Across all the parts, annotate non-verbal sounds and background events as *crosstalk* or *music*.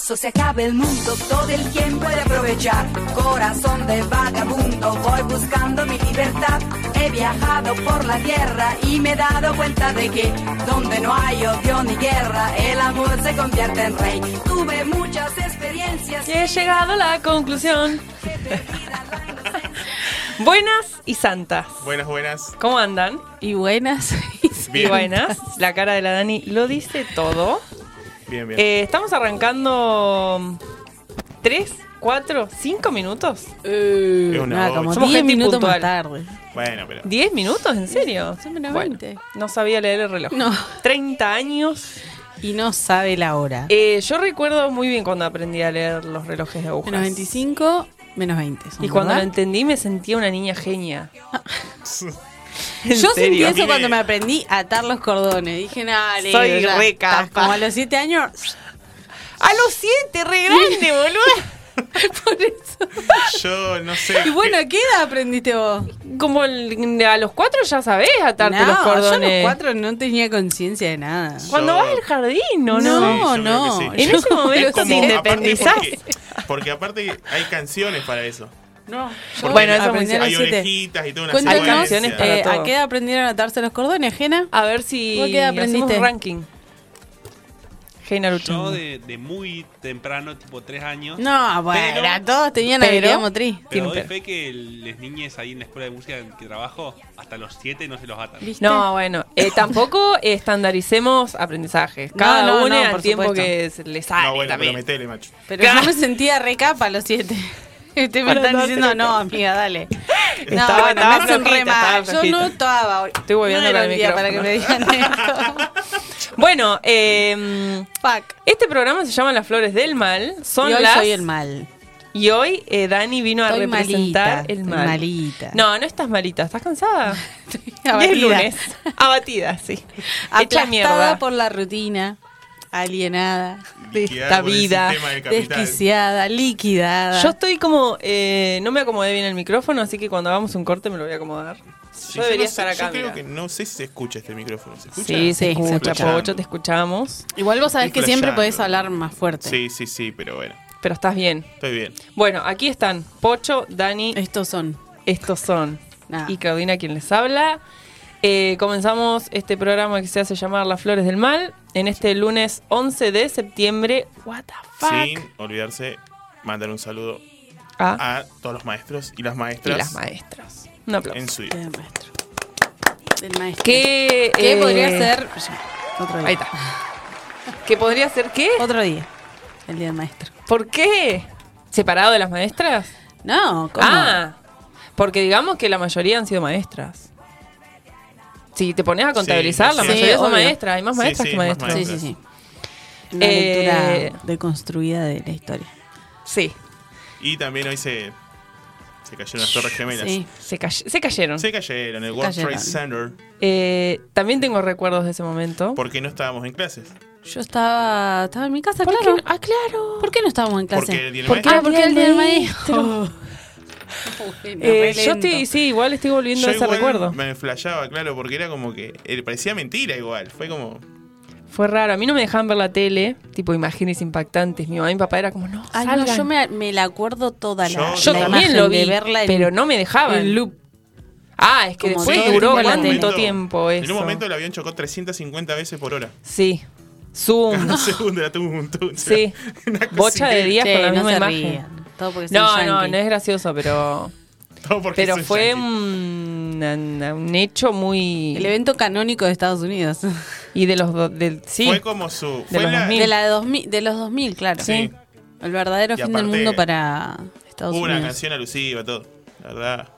acaso se acabe el mundo, todo el tiempo de aprovechar. Corazón de vagabundo, voy buscando mi libertad. He viajado por la tierra y me he dado cuenta de que donde no hay odio ni guerra, el amor se convierte en rey. Tuve muchas experiencias. Y he llegado a la conclusión. *laughs* Buenas y santas. Buenas, buenas. ¿Cómo andan? Y buenas. Y Bien. buenas. La cara de la Dani lo dice todo. Bien, bien. Eh, estamos arrancando 3, 4, 5 minutos. Uh, una nada, como Somos 10 gente minutos impuntual. más tarde. bueno, pero. ¿10 minutos? ¿En serio? Son menos Bueno, 20. no sabía leer el reloj. No. 30 años. Y no sabe la hora. Eh, yo recuerdo muy bien cuando aprendí a leer los relojes de agujas. menos 25, menos 20. son, Y cuando lo ¿verdad? entendí me sentía una niña genia. *laughs* ¿En Yo sentí eso cuando me aprendí a atar los cordones. Dije, nada, Soy re capa. Como a los 7 años. *laughs* A los 7, re grande, boludo. *laughs* Por eso. Yo no sé. Y bueno, ¿a qué edad aprendiste vos? Como el- a los 4 ya sabés atarte no, los yo a cordones. los 4 no tenía conciencia de nada. Cuando Yo- vas al jardín, ¿o no? No, creo no. sí. En Yo ese como momento los te independizás. porque, porque aparte hay canciones para eso. No, Porque Bueno, eso aprendí a los hay 7. orejitas y toda una Cuéntanos, Hay canciones para eh, todo. ¿a qué edad aprendieron a atarse los cordones, Jena? A ver si ¿Vos qué aprendiste? un ranking. Naruto. Yo de, de muy temprano, tipo 3 años. No, bueno, Pero- todos tenían pero- habilidad motriz. Pero doy pero. fe que las niñas ahí en la escuela de música en que trabajo, hasta los 7 no se los atan. ¿Viste? No, bueno, eh, *laughs* tampoco estandaricemos aprendizajes. Cada No, no, uno no, al por tiempo supuesto. que se le sale No, bueno, pero también. metele, macho. Pero Claro. yo me sentía recapa a los siete. *laughs* Ustedes me están diciendo, no, amiga, dale. *laughs* No, Estaba- bueno, estaba me hacen re flojita, estaba mal. Yo no estaba. Estoy volviendo no con el para que me digan *laughs* esto. Bueno, eh, Fuck. este programa se llama Las Flores del Mal. Son y hoy las... soy el mal. Y hoy eh, Dani vino a Estoy representar malita, el estoy mal. malita. No, no estás malita, estás cansada. *laughs* Y es Abatida. lunes. Abatida, sí. Hecha Aplastada mierda. por la rutina. Alienada. De esta vida. Desquiciada. Liquidada. Yo estoy como. eh, no me acomodé bien el micrófono, así que cuando hagamos un corte me lo voy a acomodar. Sí, yo debería no sé, estar acá. Yo creo mira. que no sé si se escucha este micrófono. ¿Se escucha? Sí, Sí, se escucha. Pocho, te escuchamos. Igual vos sabés Estoy que siempre podés hablar más fuerte. Sí, sí, sí, pero bueno. Pero estás bien. Estoy bien. Bueno, aquí están Pocho, Dani, Estos son. estos son. Y Claudina quien les habla. Eh, comenzamos este programa que se hace llamar Las Flores del Mal en este lunes 11 de septiembre. What the fuck? Sin olvidarse mandar un saludo Ah, a todos los maestros y las y maestras las maestras. Un aplauso. en su día. Del maestro. Del maestro. ¿Qué, ¿Qué eh, podría ser? Otro día. Ahí está. *laughs* ¿Qué podría ser qué? Otro día. El día del maestro. ¿Por qué? ¿Separado de las maestras? No, ¿cómo? Ah, porque digamos que la mayoría han sido maestras. Si te pones a contabilizar, Sí, la sí. mayoría son maestras. Hay más maestras sí, que más maestros. sí, maestras. sí, sí. Una Eh, lectura deconstruida de la historia. Sí, Y también hoy se, se cayeron las Torres Gemelas. Sí. se, cay- se cayeron. Se cayeron, el World Cayeron. Trade Center, Eh, también tengo recuerdos de ese momento. porque no estábamos en clases. Yo estaba, estaba en mi casa, ¿Por claro. qué? Ah, claro. ¿Por qué no estábamos en clase? Porque el día del maestro. Ah, porque el día del maestro. *laughs* Eh, yo lento. estoy, sí, igual estoy volviendo Yo a ese recuerdo. me flasheaba, claro, porque era como que eh, parecía mentira igual. Fue como. Fue raro. A mí no me dejaban ver la tele, tipo imágenes impactantes. Mi mamá y mi papá era como, no, Ay, no, yo me, me la acuerdo toda la Yo- Yo la también lo de vi, verla en- pero no me dejaban. en loop. Ah, es que Como después duró tiempo en la cuánto tiempo eso. En un momento el avión chocó 350 veces por hora. Sí. Zoom. Cada *laughs* segundo era tum, tum, Sí. *laughs* una cosa Bocha de días Che, con la no misma imagen. rían. Todo porque No, no, no es gracioso, pero *laughs* Todo porque pero soy fue un, una- un hecho muy El evento canónico de Estados Unidos. *laughs* y de los del sí. Fue como su. De Fue los la, 2000. De, la de, 2000, de los 2000, claro. Sí. El verdadero Y fin del mundo para Estados Hubo una Unidos. canción alusiva, todo. La verdad.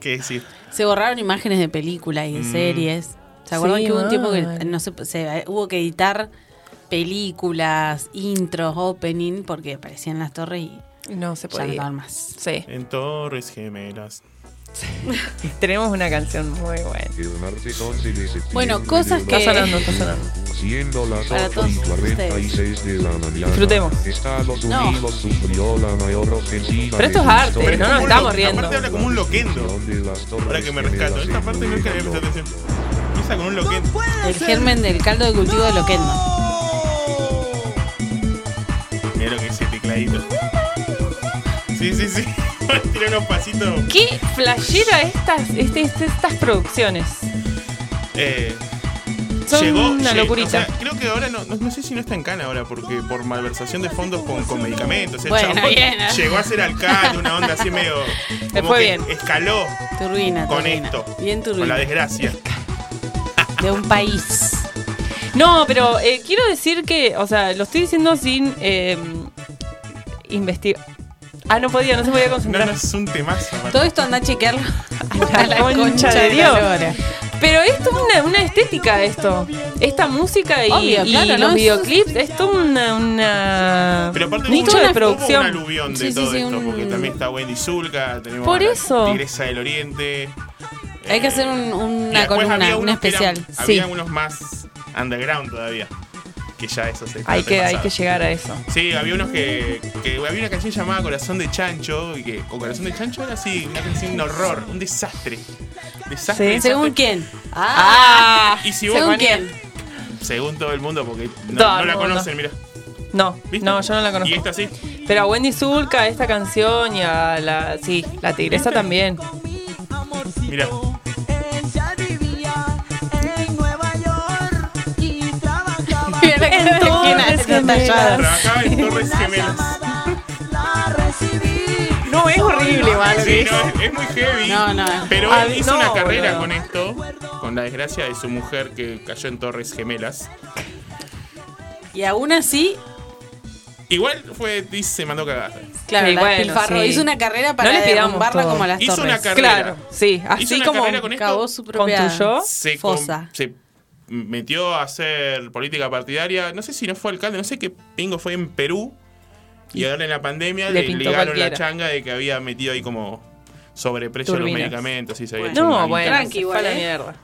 ¿Qué decir? Se borraron imágenes de películas y de Mm. series. ¿Se acuerdan Sí, que hubo un tiempo que no se, se- hubo que editar películas, intros, opening, porque aparecían las torres y no se ya no podía. más? Sí. En Torres Gemelas. *laughs* Tenemos una canción muy buena. El martes 11 de septiembre Bueno, cosas de Está que- sonando, está sonando. Siendo las Para 8 todos y 46 de la mañana. Disfrutemos. Estados No. Unidos sufrió la mayor ofensiva. Pero esto es arte, no nos estamos riendo. Aparte habla como un loquendo. Ahora que me rescato. Esta parte nunca había prestado atención. Empieza con un loquendo. El germen del caldo de cultivo de Loquendo. Mira lo que ese tecladito. Sí, sí, sí. *laughs* Tiene unos pasitos. ¿Qué flashera estas, este- este- estas producciones? Eh, Son una lle- locurita. o sea, creo que ahora no, no, no sé si no está en Cana ahora, porque por malversación de fondos con, con medicamentos. El Bueno, chabón bien, ¿eh? llegó a ser alcalde, una onda así medio. *laughs* Como fue que bien. Escaló Turbina, con turbina. esto. Bien Con la turbina. desgracia. *laughs* De un país. No, pero eh, quiero decir que, o sea, lo estoy diciendo sin eh, investigar. Ah, no podía, no se podía No, concentrar. no, es un temazo. Todo esto anda a chequearlo. *laughs* A la concha de Dios. Pero esto es una, una estética esto. Esta música y, Obvio, y claro, los ¿no? videoclips, esto es una, una Pero aparte nicho de hubo un producción. aluvión de Sí, sí, todo sí, esto, un- porque también está Wendy Zulka, tenemos Por a eso. Tigresa del Oriente. Hay que hacer un- una columna, un eran- especial. Sí. Había unos más underground todavía. Que ya eso se Hay que, hay que llegar a eso. Sí, había unos que, que había una canción llamada Corazón de Chancho y que con Corazón de Chancho era así, una canción un horror, un desastre. Desastre. Sí. desastre. ¿Según quién? Ah, Y si vos ¿Según quién? Según todo el mundo porque no, la mundo. conocen, mira. No, ¿Viste? no, yo no la Y conozco. esta sí. Pero a Wendy Zulka, esta canción y a la. Sí, la tigresa también. Mira. Gemelas. talladas. Trabajaba en Torres Gemelas. llamada, la recibí. No, es horrible, igual. Sí, no, es, muy heavy. No, no. Pero Ah, él hizo no, una carrera boludo. con esto, con la desgracia de su mujer que cayó en Torres Gemelas. Y aún así, Igual fue, dice, se mandó cagada. claro, Sí, la bueno, despilfarró. sí. Hizo una carrera para No le pidamos derrumbarla todo. como las Hizo torres. una carrera. Claro, sí, Hizo así una como carrera con esto. Cavó su propia construyó. se, fosa. se metió a hacer política partidaria. No sé si no fue alcalde, no sé qué pingo fue en Perú. Y ahora en la pandemia Le le la changa de que había metido ahí como sobreprecio de los medicamentos y se había Bueno. No, bueno, Tranqui, igual, la ¿eh? mierda.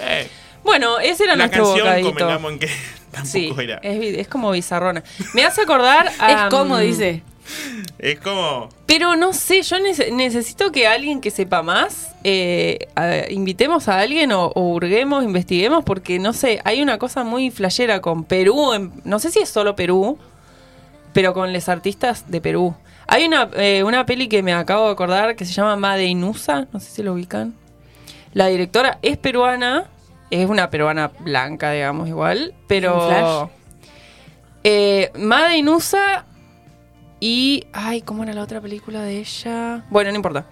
Eh, Bueno, ese era la nuestro canción bocadito. convengamos en que *laughs* tampoco Sí, era. es, es como bizarrona. Me hace acordar a... Es como mm, dice. *laughs* Es como. Pero no sé, yo nece- necesito que alguien que sepa más, eh, a- invitemos a alguien o, o hurguemos, investiguemos, porque no sé, hay una cosa muy flashera con Perú, en- no sé si es solo Perú, pero con los artistas de Perú. Hay una, eh, una peli que me acabo de acordar que se llama Made Inusa, no sé si lo ubican. La directora es peruana, es una peruana blanca, digamos, igual, ¿Un pero... flash? Eh, Made Inusa y. Ay, ¿cómo era la otra película de ella? Bueno, no importa.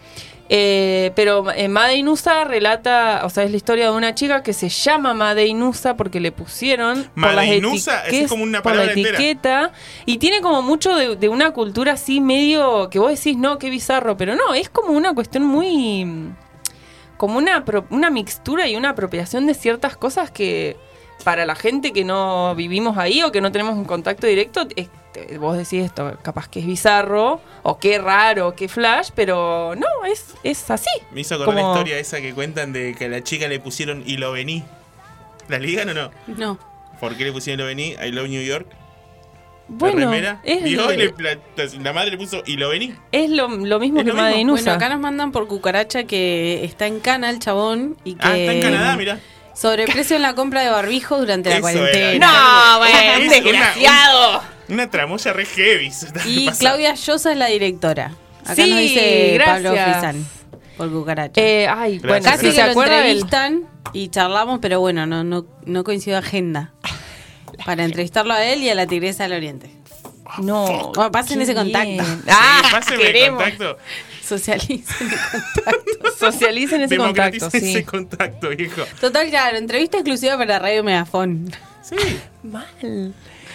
Eh, pero eh, Made Inusa relata, o sea, es la historia de una chica que se llama Made Inusa porque le pusieron por Made las Inusa, es etiquetas- como una por la palabra entera. etiqueta y tiene como mucho de, de una cultura así medio que vos decís no, qué bizarro, pero no, es como una cuestión muy como una, una mixtura y una apropiación de ciertas cosas que para la gente que no vivimos ahí o que no tenemos un contacto directo, es- te- vos decís esto, capaz que es bizarro o qué raro, qué flash, pero no, es, es así. Me hizo acordar Como- la historia esa que cuentan de que a la chica le pusieron y lo vení. ¿La ligan o no? No. ¿Por qué le pusieron lo vení? I love New York. la Bueno, remera. es, Vio y le- la, la madre le puso y lo vení. es lo, lo mismo Es que lo Inusa. Bueno, acá nos mandan por cucaracha que está en Cana el chabón y que Ah, está en Canadá, mira. Sobreprecio en la compra de barbijo durante la Eso era. cuarentena. No, bueno, Es un una- desgraciado. Una tramoya re heavy. Y pasando. Claudia Llosa es la directora. Acá Sí, nos dice Pablo gracias. Frizan por cucaracha. Eh, ay, Gracias, bueno, Casi si que se lo entrevistan y charlamos, pero bueno, no, no, no coincidió agenda. *laughs* Para entrevistarlo a él y a la Tigresa del Oriente. No. Bueno, pasen ese contacto. Sí, Ah, pásenme el queremos. contacto. Socialicen el contacto. *laughs* Socialicen ese contacto, sí. ese contacto, viejo. Total, claro, entrevista exclusiva para Radio Megafón. Sí. *laughs* Mal.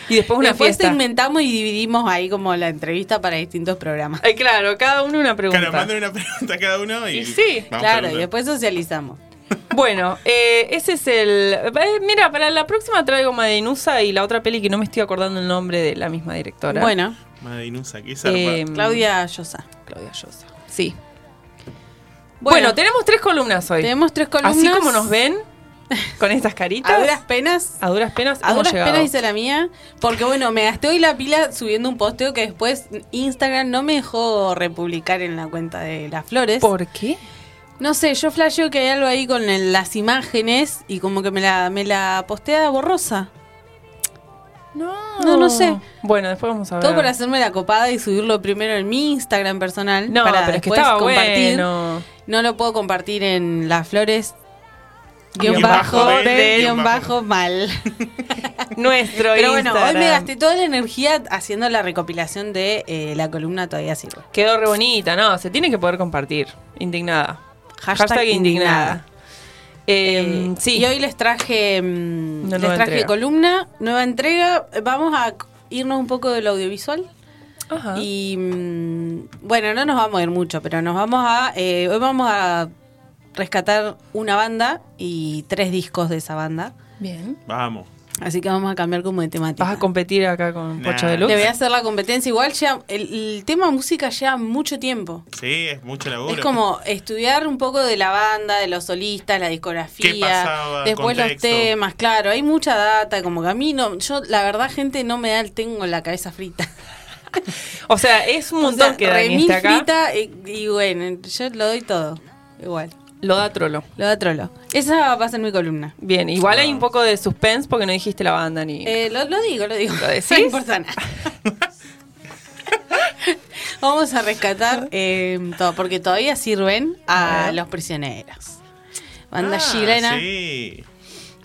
Y después una Después fiesta. segmentamos y dividimos ahí como la entrevista para distintos programas. Ay, claro, cada uno una pregunta. Claro, manden una pregunta a cada uno y. Y sí, vamos claro, y después socializamos. Bueno, eh, ese es el. eh, mira, para la próxima traigo Madinusa y la otra peli que no me estoy acordando el nombre de la misma directora. Bueno, Madre Inusa, qué. Eh, Claudia Llosa. Claudia Llosa. Sí. Bueno, tenemos tres columnas hoy. tenemos tres columnas. Así como nos ven, con estas caritas. *laughs* A duras penas. a duras penas A duras llegado. penas hice la mía. Porque bueno, me gasté hoy la pila subiendo un posteo que después Instagram no me dejó republicar en la cuenta de las flores. ¿Por qué? No sé, yo flasheo que hay algo ahí con el- las imágenes y como que me la, me la postea borrosa. No. No, no sé. Bueno, después vamos a ver. Todo por hacerme la copada y subirlo primero en mi Instagram personal. No, para pero es que después estaba compartir. bueno. No lo puedo compartir en las flores. Guión bajo, bajo, de, de, guion guion bajo, mal. *laughs* Nuestro Pero bueno, hoy me Instagram. gasté toda la energía haciendo la recopilación de eh, la columna Todavía Sirve. Quedó re bonita, no, se tiene que poder compartir. Indignada. Hashtag indignada. Eh, Eh, sí. Y hoy les traje, mm, Una les traje entrega. columna, nueva entrega. Vamos a irnos un poco del audiovisual. Ajá. Y mm, bueno, no nos vamos a ir mucho, pero nos vamos a. eh, hoy vamos a rescatar una banda y tres discos de esa banda. Bien. Vamos. Así que vamos a cambiar como de temática. ¿Vas a competir acá con Nah. Pocho de Luz? Le voy a hacer la competencia. Igual ya el, el tema música lleva mucho tiempo. Sí, es mucho laburo. Es como estudiar un poco de la banda, de los solistas, la discografía, ¿Qué pasaba? después los temas, claro, hay mucha data, como que a mí no, yo la verdad gente no me da el tengo la cabeza frita. *laughs* O sea, es un O montón sea, que Dani acá. frita y, y bueno, yo lo doy todo, igual, Lo da trolo. lo da trolo. Esa va a ser mi columna. Bien, igual hay un poco de suspense porque no dijiste la banda ni. Eh, lo, lo digo, lo digo. ¿Lo *laughs* decís? No importa nada. *laughs* Vamos a rescatar eh, todo, porque todavía sirven A los prisioneros. Banda Ah, chilena. Sí.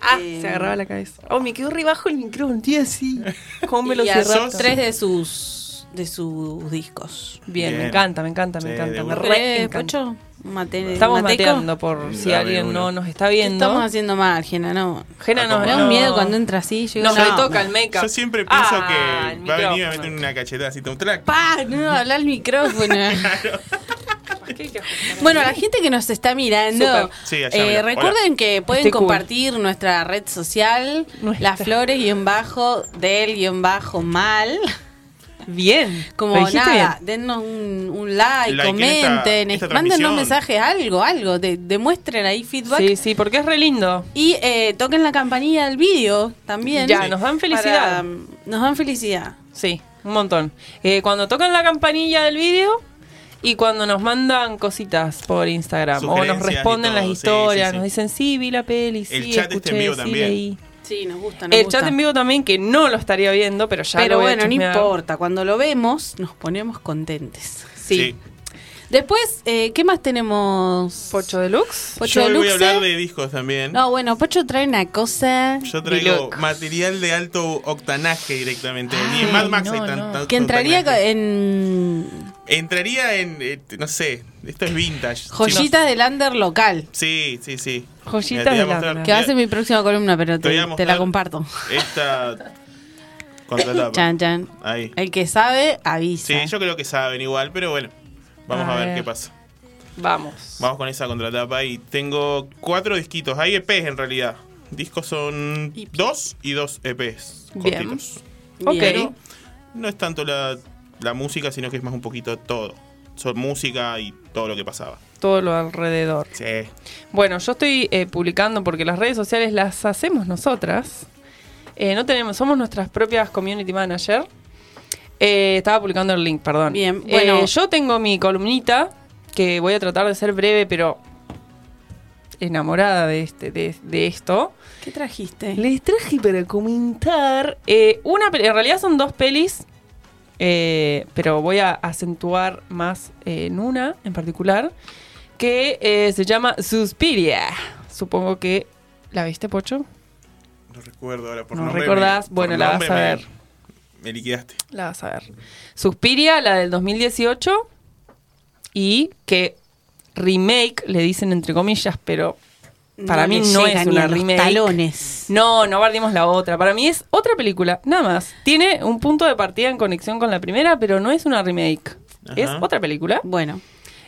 Ah, Eh, se agarraba la cabeza. Oh, me quedó re bajo el micrófono, tío, así. *laughs* ¿Cómo me lo cerraste? tres de sus de sus discos. Bien, me encanta, me encanta, me encanta. Me re. Mate- Estamos mateco? mateando por si Dame alguien uno. no nos está ¿Qué viendo. estamos haciendo mal, Gena? No. Gena no, Me da no. un miedo cuando entra así. Yo No, me toca el make-up. Yo siempre pienso Ah, que el va a venir a meter una cachetada así, un track. ¡Pa! No, habla al micrófono. ¿Qué hay que ajustar? Bueno, la gente que nos está mirando. Sí, eh, recuerden que pueden Estoy cool. compartir nuestra red social, Nuestra. las flores guion bajo del guion bajo mal. Bien. Como ¿Lo dijiste nada, bien? dennos un, un like, Like en comenten, esta- esta mándennos transmisión. mensajes, algo, algo, de- demuestren ahí feedback. Sí, sí, porque es re lindo. Y eh, toquen la campanilla del vídeo también. Ya, nos dan felicidad. Para- nos dan felicidad. Sí, un montón. Eh, cuando tocan la campanilla del vídeo y cuando nos mandan cositas por Instagram o nos responden las todo, sí, historias, sí, sí. nos dicen, sí, vi la peli, sí, El chat este escuché, en vivo sí, también. leí". Sí, nos gusta. Nos El gusta. chat en vivo también, que no lo estaría viendo, pero ya Pero lo voy a bueno, no importa. Cuando lo vemos, nos ponemos contentes. Sí. Después, eh, ¿qué más tenemos? Pocho Deluxe. Pocho Yo voy a hablar de discos también. No, bueno, Pocho trae una cosa Yo traigo Deluxe. material de alto octanaje directamente. Ni Ay, en Mad Max no, hay tan- no. tanto que entraría octanaje. en Entraría en, eh, no sé, esto es vintage. joyitas del under local. Sí, sí, sí. Joyitas Mira, te voy a del mostrar- under. Que va a ser mi próxima columna, pero Te voy te, a te mostrar la comparto. Esta contratapa. *laughs* Chan, chan. Ahí. El que sabe, avisa. Sí, yo creo que saben igual, pero bueno. Vamos A a, ver. ver. qué pasa. Vamos. Vamos con esa contratapa y tengo cuatro disquitos. Hay EPs en realidad. Discos son EP. dos y dos EPs Bien. cortitos. Ok. Bien. No es tanto la, la música, sino que es más un poquito todo. Son música y todo lo que pasaba. Todo lo alrededor. Sí. Bueno, yo estoy eh, publicando porque las redes sociales las hacemos nosotras. Eh, no tenemos, somos nuestras propias community manager. Eh, estaba publicando el link, perdón. Bien, Eh, bueno. yo tengo mi columnita que voy a tratar de ser breve, pero enamorada de este, de, de esto. ¿Qué trajiste? Les traje para comentar eh, una, en realidad son dos pelis, eh, pero voy a acentuar más eh, en una en particular que eh, se llama Suspiria. Supongo que la viste, Pocho. No recuerdo ahora por No nombre. recordás, me- bueno, la vas a ver. Me liquidaste. La vas a ver. Suspiria, la del 2018 y que remake le dicen entre comillas, pero para mí le no es una remake. talones. No, no guardemos la otra. Para mí es otra película, nada más. Tiene un punto de partida en conexión con la primera, pero no es una remake. Ajá. Es otra película. Bueno,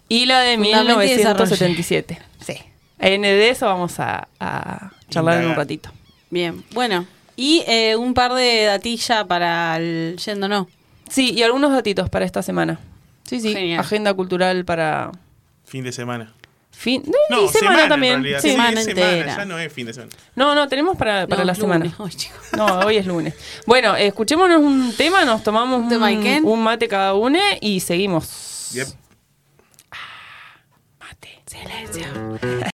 Y la de Fundamento y 1977. Sí. En de eso vamos a, a charlar en un ratito. bien. Bueno, y eh, un par de datilla para el yendo no. Sí, y algunos datitos para esta semana. Sí, sí. Genial. Agenda cultural para Fin de semana. Fin. No, No, y semana, en también. Sí. Sí, Semana semana, entera. ya no es fin de semana. No, no, tenemos para, para No, la lunes. semana. Ay, chicos. No, hoy es lunes. Bueno, escuchémonos un tema, nos tomamos ¿Un un, mate cada uno y seguimos. Yep. Mate. Silencio. *laughs*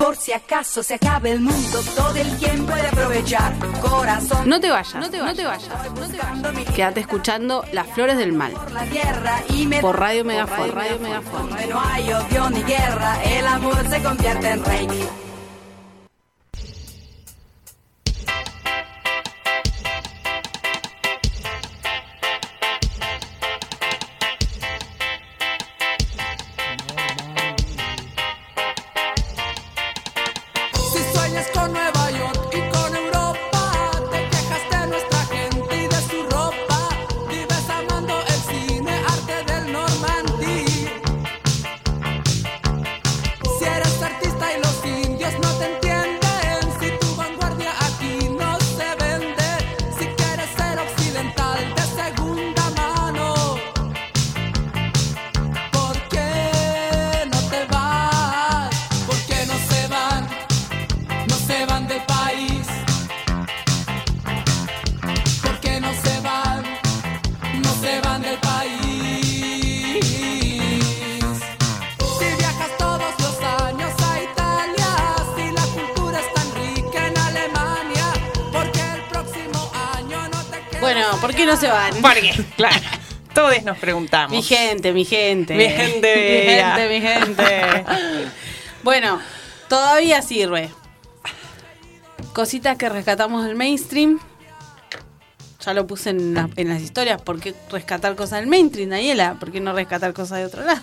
Por Si acaso se acaba el mundo, todo el tiempo de aprovechar. Corazón. No te vayas, no te vayas, no te vayas. buscando mi Quédate escuchando Las Flores del Mal por la tierra y me por Radio Megafon. Radio Megafon. No hay odio ni guerra, el amor se convierte en rey. ¿Por qué no se van? Porque, claro, *laughs* todos nos preguntamos. Mi gente, mi gente. Mi gente *laughs* mi gente, mi gente. *laughs* bueno, todavía sirve. Cositas que rescatamos del mainstream. Ya lo puse en, la- en las historias. ¿Por qué rescatar cosas del mainstream, Daniela? ¿Por qué no rescatar cosas de otro lado?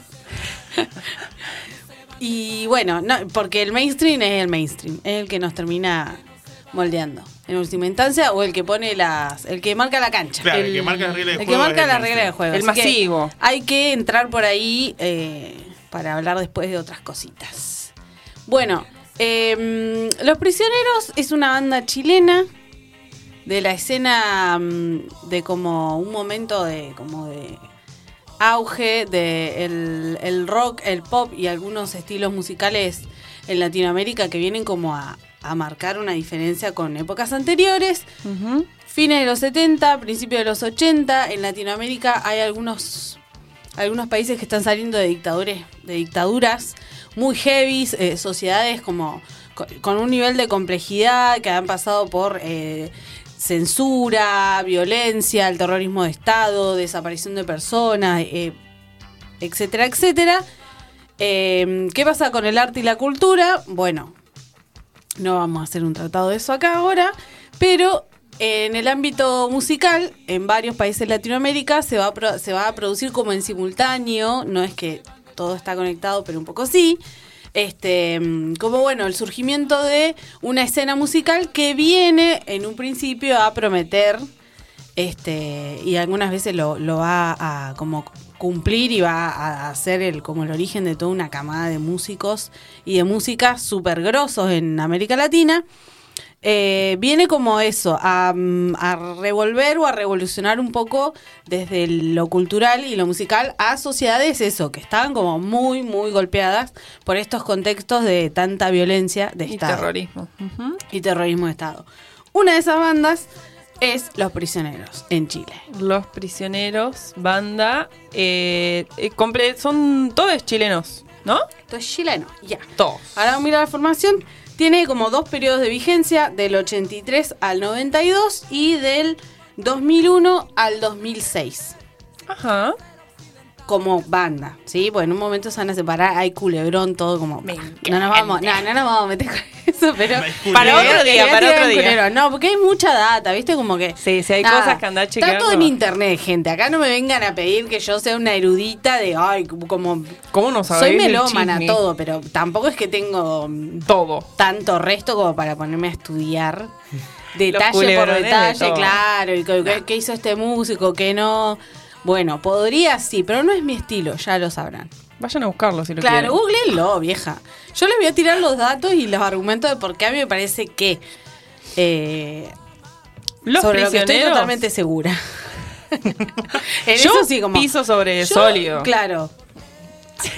y bueno, no, porque el mainstream es el mainstream. Es el que nos termina moldeando. En última instancia, o el que pone las. el que marca la cancha. Claro, el que marca las reglas de el juego que marca el las reglas de juego. El Así que masivo. hay que entrar por ahí eh, para hablar después de otras cositas. Bueno, eh, Los Prisioneros es una banda chilena de la escena mm, de como un momento de como de auge de el, el rock, el pop y algunos estilos musicales en Latinoamérica que vienen como a, a marcar una diferencia con épocas anteriores. Ujú. Fines de los 70, principios de los 80, en Latinoamérica hay algunos, algunos países que están saliendo de dictadures, de dictaduras muy heavy, eh, sociedades como con, con un nivel de complejidad que han pasado por eh, censura, violencia, el terrorismo de Estado, desaparición de personas, eh, etcétera, etcétera. Eh, ¿Qué pasa con el arte y la cultura? Bueno, no vamos a hacer un tratado de eso acá ahora, pero en el ámbito musical, en varios países de Latinoamérica, se va, a producir como en simultáneo, no es que todo está conectado, pero un poco sí. Este, como bueno, el surgimiento de una escena musical que viene en un principio a prometer este y algunas veces lo, lo va a como cumplir y va a hacer el como el origen de toda una camada de músicos y de música súper grosos en América Latina eh, viene como eso, a, a revolver o a revolucionar un poco desde lo cultural y lo musical a sociedades, eso, que estaban como muy, muy golpeadas por estos contextos de tanta violencia de Y Estado terrorismo. Y terrorismo de Estado. Una de esas bandas es Los Prisioneros en Chile. Los prisioneros, banda, eh, eh, son todos chilenos, ¿no? Esto es chileno, ya. Todos. Ahora vamos a mirar la formación. Tiene como dos periodos de vigencia, del 83 al 92 y del 2001 al 2006. Ajá. Como banda, ¿sí? Pues en un momento se van a separar, hay culebrón, todo como... Me no nos vamos, no, no nos vamos a meter con *laughs* eso, pero... Para otro día, para otro día. culebrón. No, porque hay mucha data, ¿viste? Como que... Sí, sí, hay Nada, cosas que andar Está chequeando. todo en internet, gente. Acá no me vengan a pedir que yo sea una erudita de, ay, como... ¿Cómo no sabés Soy el melómana, todo, pero tampoco es que tengo mm, Todo. tanto resto como para ponerme a estudiar *laughs* detalle por de detalle, claro, y qué hizo este músico, qué no. Bueno, podría sí, pero no es mi estilo, ya lo sabrán. Vayan a buscarlo si lo Claro, quieren. googleenlo, vieja. Yo les voy a tirar los datos y los argumentos de por qué a mí me parece que. eh, Los sobre lo que estoy totalmente segura. *laughs* en Yo eso sí, como. piso sobre Yo, sólido. Claro.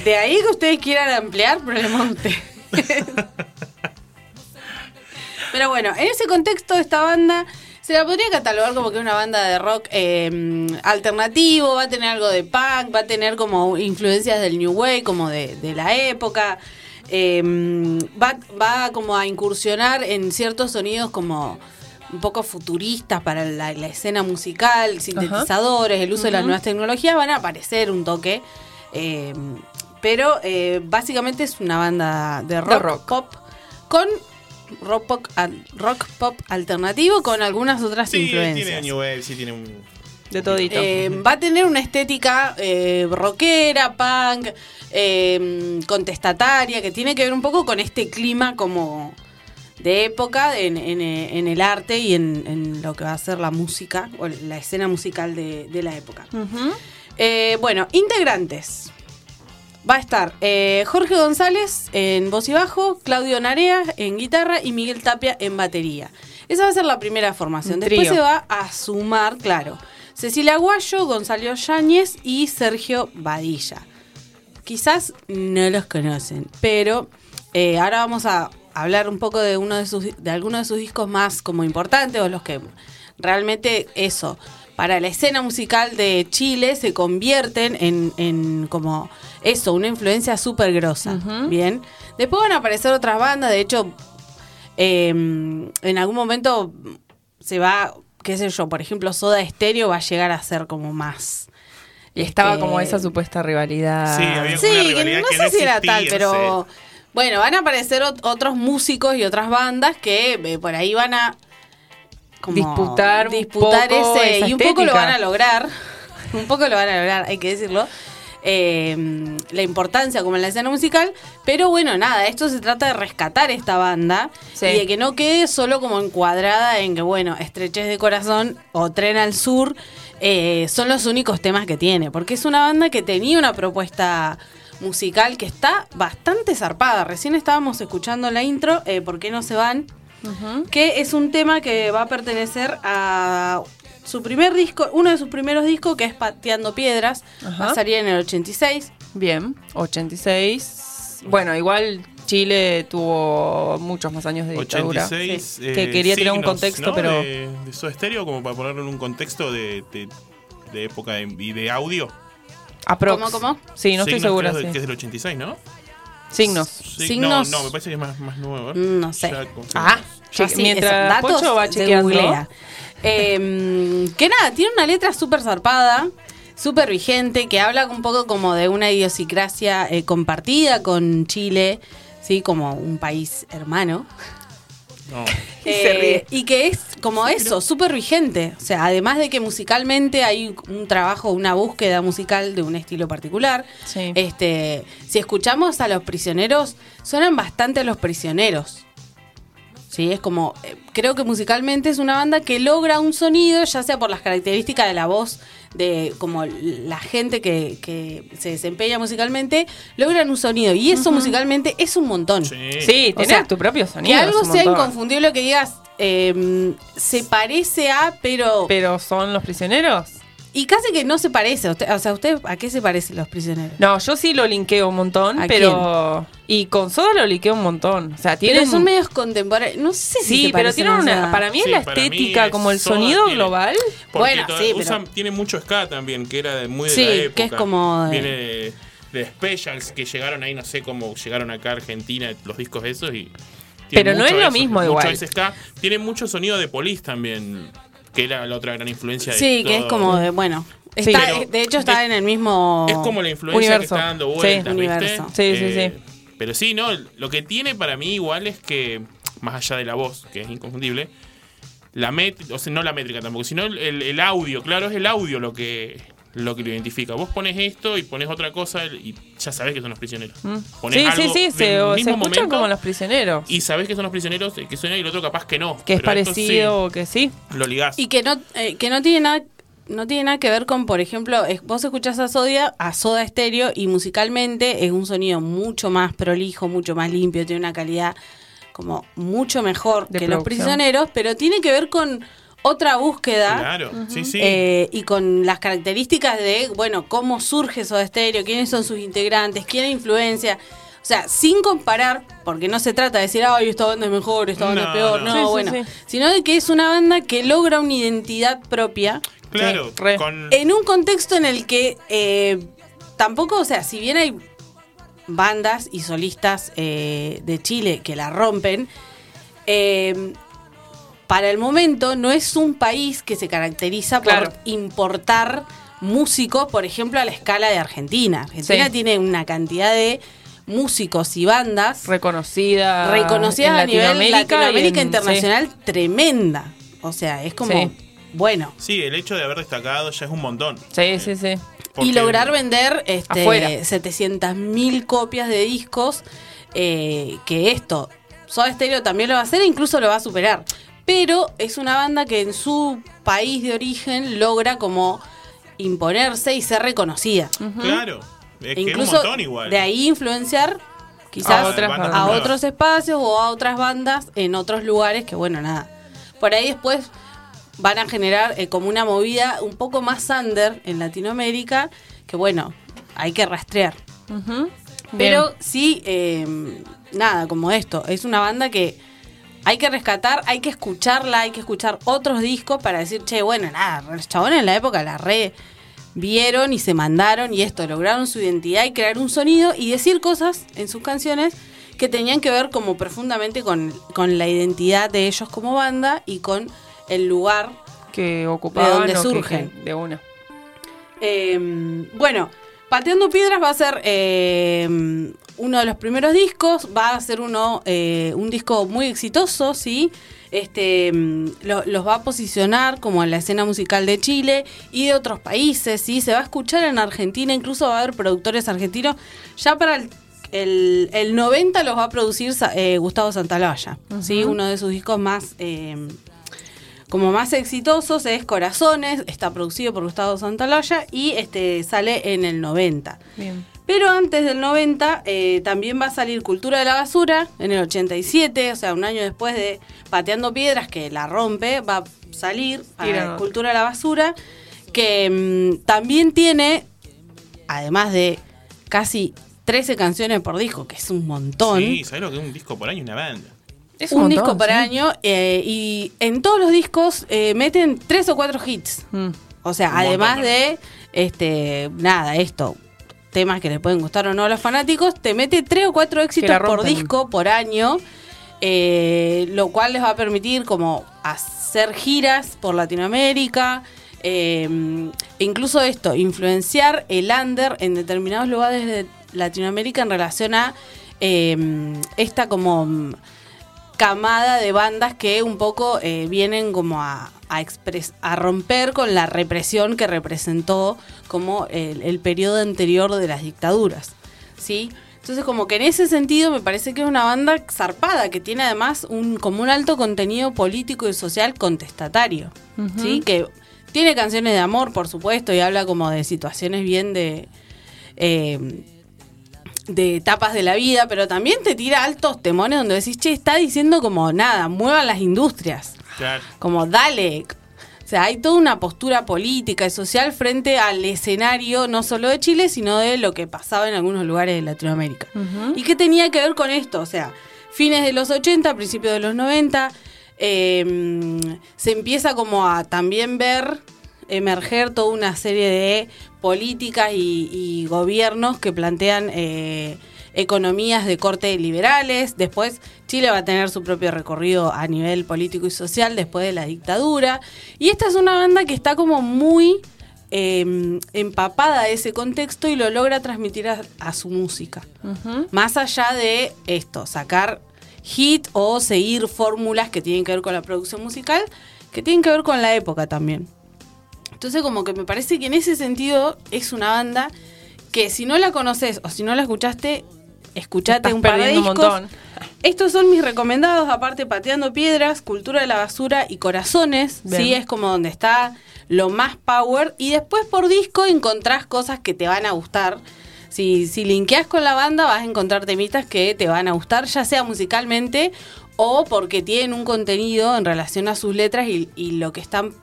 De ahí que ustedes quieran ampliar, problema. *laughs* Pero bueno, en ese contexto, esta banda se la podría catalogar como que una banda de rock eh, alternativo, va a tener algo de punk, va a tener como influencias del New Wave, como de, de la época. eh, va, va como a incursionar en ciertos sonidos como un poco futuristas para la, la escena musical, sintetizadores, el uso de las nuevas tecnologías, van a aparecer un toque. eh, pero eh, básicamente es una banda de rock, rock. pop con rock pop, al- rock pop alternativo con algunas otras Sí, influencias. tiene New Wave, sí tiene un... De todito. Eh, va a tener una estética eh, rockera, punk, eh, contestataria, que tiene que ver un poco con este clima como de época en, en, en el arte y en, en lo que va a ser la música o la escena musical de, de la época. Eh, bueno, integrantes. Va a estar eh, Jorge González en voz y bajo, Claudio Narea en guitarra y Miguel Tapia en batería. Esa va a ser la primera formación. Después se va a sumar, claro, Cecilia Aguayo, Gonzalo Yáñez y Sergio Badilla. Quizás no los conocen, pero eh, ahora vamos a hablar un poco de uno de sus de algunos de sus discos más como importantes o los que realmente eso para la escena musical de Chile se convierten en, en como eso, una influencia súper grosa. Bien. Después van a aparecer otras bandas, de hecho, eh, en algún momento se va, qué sé yo, por ejemplo, Soda Stereo va a llegar a ser como más. Y estaba este, como esa supuesta rivalidad. Sí, había- Sí, una que rivalidad no que sé si era tal, pero bueno, van a aparecer ot- otros músicos y otras bandas que eh, por ahí van a como Disputar un disputar poco ese esa y un poco lo van a lograr, *laughs* un poco lo van a lograr, hay que decirlo. eh, la importancia como en la escena musical, pero bueno, nada, esto se trata de rescatar esta banda Sí. y de que no quede solo como encuadrada en que, bueno, Estrechez de Corazón o Tren al Sur eh, son los únicos temas que tiene, porque es una banda que tenía una propuesta musical que está bastante zarpada. Recién estábamos escuchando la intro, eh, ¿Por qué no se van? Que es un tema que va a pertenecer a su primer disco, uno de sus primeros discos, que es Pateando Piedras. Ajá. Va a salir en el 86. Bien, 86. Bueno, igual Chile tuvo muchos más años de dictadura. 86. Sí. que eh, quería tirar un signos, contexto, ¿no? pero... De, de Soda Stereo, como para ponerlo en un contexto de, de, de época de- y de audio. Aprox. ¿Cómo, cómo? Sí, no estoy Signos, segura. sí. Que es del 86, ¿no? Signos. Sí, Signos. No, no, me parece que es más, más nuevo. No sé. Ah, Yo che- sí, mientras datos Pocho va chequeando. Eh, que nada, tiene una letra súper zarpada, súper vigente, que habla un poco como de una idiosincrasia eh, compartida con Chile, ¿sí? Como un país hermano. No. *laughs* Y se Eh, ríe. y que es como eso, súper vigente. O sea, además de que musicalmente hay un trabajo, una búsqueda musical de un estilo particular. Sí. Este, si escuchamos a los prisioneros, suenan bastante a los prisioneros. Sí, es como, eh, creo que musicalmente es una banda que logra un sonido, ya sea por las características de la voz, de como la gente que, que se desempeña musicalmente, logran un sonido. Y eso musicalmente es un montón. Sí. Sí, O tener sea, tu propio sonido. Que algo es un sea montón. inconfundible que digas, eh, se parece a, pero, Pero son los prisioneros. Y casi que no se parece. Usted- o sea, ¿usted a qué se parecen los prisioneros? No, yo sí lo linkeo un montón, ¿A pero. Y con Soda lo linkeo un montón. O sea, Pero tienen. son medios contemporáneos. No sé si Sí, se pero tienen una. Para mí es la estética, es como el Soda sonido tiene- global. Porque Bueno, sí, pero- usan- tiene mucho ska también, que era de- muy de Sí, la época. que es como de- Viene de, de Specials, que llegaron ahí, no sé cómo llegaron acá a Argentina, los discos esos y... tiene Pero no mucho es lo eso, mismo mucho igual. Tiene mucho sonido de Police también, que era la otra gran influencia de Sí, que es como de, bueno. Sí. Está, de hecho, está es- en el mismo. Es como la influencia Universo. que está dando Sí, vueltas, ¿viste? universo. Sí, sí, sí. Pero sí, ¿no? Lo que tiene para mí igual es que, más allá de la voz, que es inconfundible, la métrica, o sea, no la métrica tampoco, sino el, el audio, claro, es el audio lo que lo que lo identifica. Vos pones esto y pones otra cosa y ya sabés que son los prisioneros. Pones Mm. Sí, sí, algo sí, se, o- se mismo escuchan momento como los prisioneros. Y sabés que son los prisioneros eh, que suena y el otro capaz que no. que es parecido o que sí. sí, lo ligás. Y que no, eh, que no tiene nada. No tiene nada que ver con, por ejemplo, es- vos escuchás a Soda, a Soda Stereo y musicalmente es un sonido mucho más prolijo, mucho más limpio, tiene una calidad como mucho mejor De que los prisioneros, pero tiene que ver con otra búsqueda Claro, sí, sí. Eh, y con las características de, bueno, cómo surge Soda Stereo, quiénes son sus integrantes, quién influencia. O sea, sin comparar, porque no se trata de decir, ay, esta banda es mejor, esta banda No, es peor, no. no, Sí, sí, bueno, sí. sino de que es una banda que logra una identidad propia claro, con... en un contexto en el que eh, tampoco, o sea, si bien hay bandas y solistas eh, de Chile que la rompen. Eh, para el momento no es un país que se caracteriza Claro. por importar músicos, por ejemplo, a la escala de Argentina. Argentina Sí. tiene una cantidad de músicos y bandas Reconocida. reconocidas en a nivel Latinoamérica en- internacional tremenda. O sea, es como, Sí. bueno. Sí, el hecho de haber destacado ya es un montón. Sí, sí, sí. Porque- Y lograr vender este, Afuera. 700.000 copias de discos, eh, que esto, Soda Stereo también lo va a hacer e incluso lo va a superar. Pero es una banda que en su país de origen logra como imponerse y ser reconocida. Claro. Es que incluso es un montón igual. de ahí influenciar quizás A otras otros espacios o a otras bandas en otros lugares que bueno, nada. Por ahí después van a generar eh, como una movida un poco más under en Latinoamérica que bueno, hay que rastrear. Pero Bien. sí, eh, nada, como esto, es una banda que hay que rescatar, hay que escucharla, hay que escuchar otros discos para decir, che, bueno, nada, los chabones en la época la re vieron y se mandaron y esto, lograron su identidad y crear un sonido y decir cosas en sus canciones que tenían que ver como profundamente con, con la identidad de ellos como banda y con el lugar que ocupaban de que- surgen. que- de una. Eh, bueno, Pateando Piedras va a ser eh, uno de los primeros discos, va a ser uno eh, un disco muy exitoso, ¿sí? Este, mm, lo- los va a posicionar como en la escena musical de Chile y de otros países, ¿sí? Se va a escuchar en Argentina, incluso va a haber productores argentinos. Ya para el, el- el 90 los va a producir eh, Gustavo Santaolalla, ¿sí? Uno de sus discos más... como más exitosos es Corazones, está producido por Gustavo Santaolalla y este sale en el 90. Bien. Pero antes del 90 eh, también va a salir Cultura de la Basura en el 87, o sea, un año después de Pateando Piedras, que la rompe, va a salir otro. Cultura de la Basura, que mm, también tiene, además de casi 13 canciones por disco, que es un montón Sí, ¿sabes lo que es un disco por año? Una banda. Es un, montón, disco por sí. año eh, y en todos los discos eh, meten tres o cuatro hits. Mm. O sea, Un además montón de este nada, esto, temas que le pueden gustar o no a los fanáticos, te mete tres o cuatro éxitos por disco por año, eh, lo cual les va a permitir como hacer giras por Latinoamérica. eh, e incluso esto, influenciar el under en determinados lugares de Latinoamérica en relación a eh, esta como camada de bandas que un poco eh, vienen como a, a, expres- a romper con la represión que representó como el, el periodo anterior de las dictaduras. ¿sí? Entonces como que en ese sentido me parece que es una banda zarpada, que tiene además un, como un alto contenido político y social contestatario. ¿sí? Que tiene canciones de amor, por supuesto, y habla como de situaciones bien de... eh, de etapas de la vida, pero también te tira altos temones donde decís, che, está diciendo como nada, muevan las industrias, Claro. como dale. O sea, hay toda una postura política y social frente al escenario, no solo de Chile, sino de lo que pasaba en algunos lugares de Latinoamérica. ¿Y qué tenía que ver con esto? O sea, fines de los 80, principios de los 90, eh, se empieza como a también ver emerger toda una serie de políticas y, y gobiernos que plantean eh, economías de corte liberales. Después Chile va a tener su propio recorrido a nivel político y social después de la dictadura. Y esta es una banda que está como muy eh, empapada de ese contexto y lo logra transmitir a, a su música. Más allá de esto, sacar hit o seguir fórmulas que tienen que ver con la producción musical, que tienen que ver con la época también. Entonces como que me parece que en ese sentido es una banda que si no la conoces o si no la escuchaste, escuchate un par de un discos. Estos son mis recomendados, aparte Pateando Piedras, Cultura de la Basura y Corazones, Bien. sí, es como donde está lo más power y después por disco encontrás cosas que te van a gustar. Si, si linkeás con la banda vas a encontrar temitas que te van a gustar, ya sea musicalmente o porque tienen un contenido en relación a sus letras y, y lo que están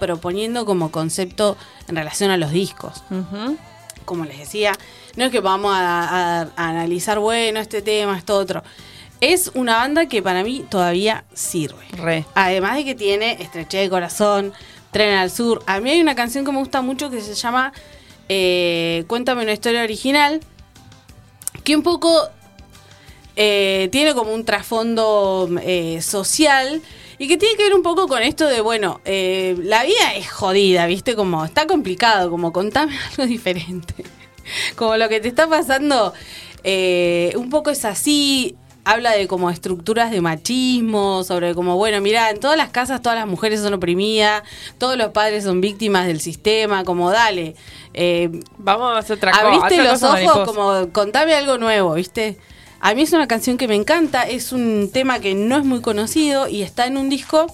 proponiendo como concepto en relación a los discos. Como les decía, no es que vamos a, a- a analizar, bueno, este tema, esto otro. Es una banda que para mí todavía sirve. Re. Además de que tiene Estreche de Corazón, Tren al Sur. A mí hay una canción que me gusta mucho que se llama eh, Cuéntame una historia original, que un poco eh, tiene como un trasfondo eh, social y que tiene que ver un poco con esto de, bueno, eh, la vida es jodida, ¿viste? Como está complicado, como contame *laughs* algo diferente. como lo que te está pasando, eh, un poco es así. Habla de como estructuras de machismo, sobre como, bueno, mira, en todas las casas todas las mujeres son oprimidas, todos los padres son víctimas del sistema, como dale. eh, Vamos a hacer otra cosa. abriste los ojos mariposa. como contame algo nuevo, ¿viste? A mí es una canción que me encanta, es un tema que no es muy conocido y está en un disco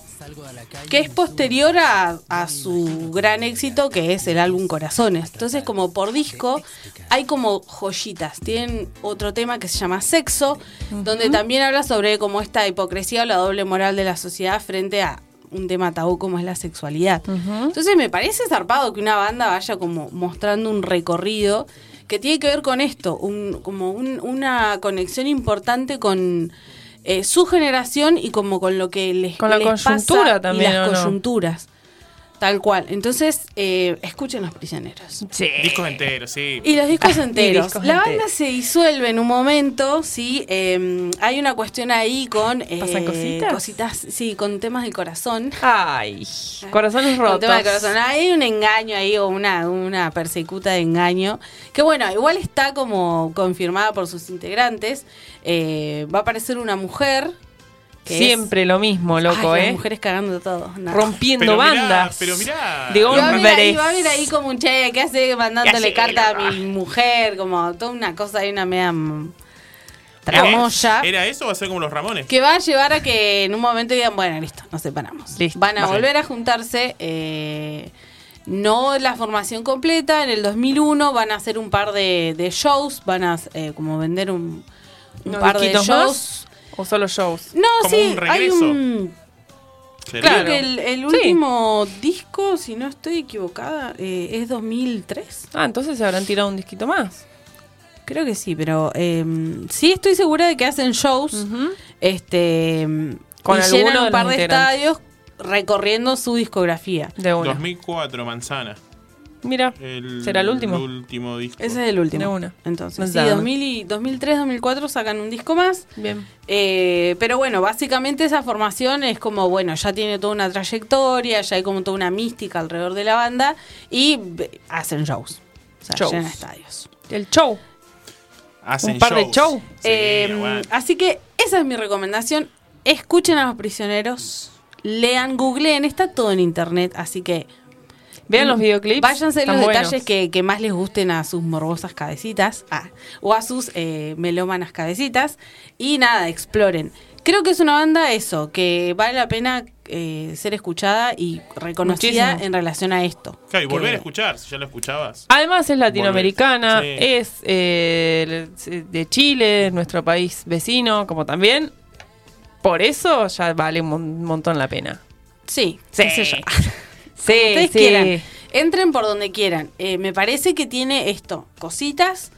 que es posterior a, a su gran éxito que es el álbum Corazones. Entonces como por disco hay como joyitas. Tienen otro tema que se llama Sexo, donde también habla sobre como esta hipocresía o la doble moral de la sociedad frente a un tema tabú como es la sexualidad. Entonces me parece zarpado que una banda vaya como mostrando un recorrido que tiene que ver con esto, un, como un- una conexión importante con eh, su generación y como con lo que les, Con la les pasa también, y las ¿o no? Tal cual. Entonces, eh, escuchen Los Prisioneros. Sí. Discos enteros, sí. Y los discos *laughs* Ah, enteros. discos la enteros. banda se disuelve en un momento, sí. eh, hay una cuestión ahí con. eh, ¿Pasan cositas? cositas, sí, con temas del corazón. Ay, corazones Con rotos. temas del corazón. Hay un engaño ahí o una, una persecuta de engaño. Que bueno, igual está como confirmada por sus integrantes. Eh, va a aparecer una mujer. Que es- Siempre lo mismo, loco, Ay, las ¿eh? mujeres cagando todo. no. Rompiendo Pero mirá, bandas. pero mirá. De Y va, a haber ahí, hombres. como un che, ¿qué hace mandándole ¿Qué hace, carta a mi mujer? Como toda una cosa ahí, una media tramoya. ¿Era eso o va a ser como los Ramones? Que va a llevar a que en un momento digan, bueno, listo, nos separamos. Listo. Van a Vale. volver a juntarse. eh, no la formación completa, en el 2001 van a hacer un par de, de shows, van a eh, como vender un, un ¿Unos par de shows. más? ¿O solo shows? No, Como sí, un hay regreso. un... Creo Claro. que el, el Sí. último disco, si no estoy equivocada, eh, es 2003. Ah, entonces se habrán tirado un disquito más. Creo que sí, pero eh, sí estoy segura de que hacen shows este Con y alguno llenan de un par de estadios recorriendo su discografía. De una. 2004, Manzana. Mira, El, será el último. último disco. Ese es el último. De una. Entonces, sí, damos. 2000 y 2003, 2004 sacan un disco más. Bien. Eh, pero bueno, básicamente esa formación es como, bueno, ya tiene toda una trayectoria, ya hay como toda una mística alrededor de la banda y hacen shows. O sea, Shows. llenan estadios. El show. Hacen un par de shows. show. Sí, Eh, aguante. así que esa es mi recomendación. Escuchen a los prisioneros, lean, googleen, está todo en internet, así que Vean los videoclips. váyanse los buenos. detalles que, que más les gusten a sus morbosas cabecitas ah, o a sus eh, melómanas cabecitas y nada, exploren. Creo que es una banda eso, que vale la pena eh, ser escuchada y reconocida Muchísimo. en relación a esto. Claro, y volver Que- a escuchar, si ya lo escuchabas. Además es latinoamericana, sí. es eh, de Chile, nuestro país vecino, como también. Por eso ya vale un mon- montón la pena. Sí, Sí. qué sé yo. *laughs* Sí, ustedes sí. quieran. Entren por donde quieran. Eh, me parece que tiene esto, cositas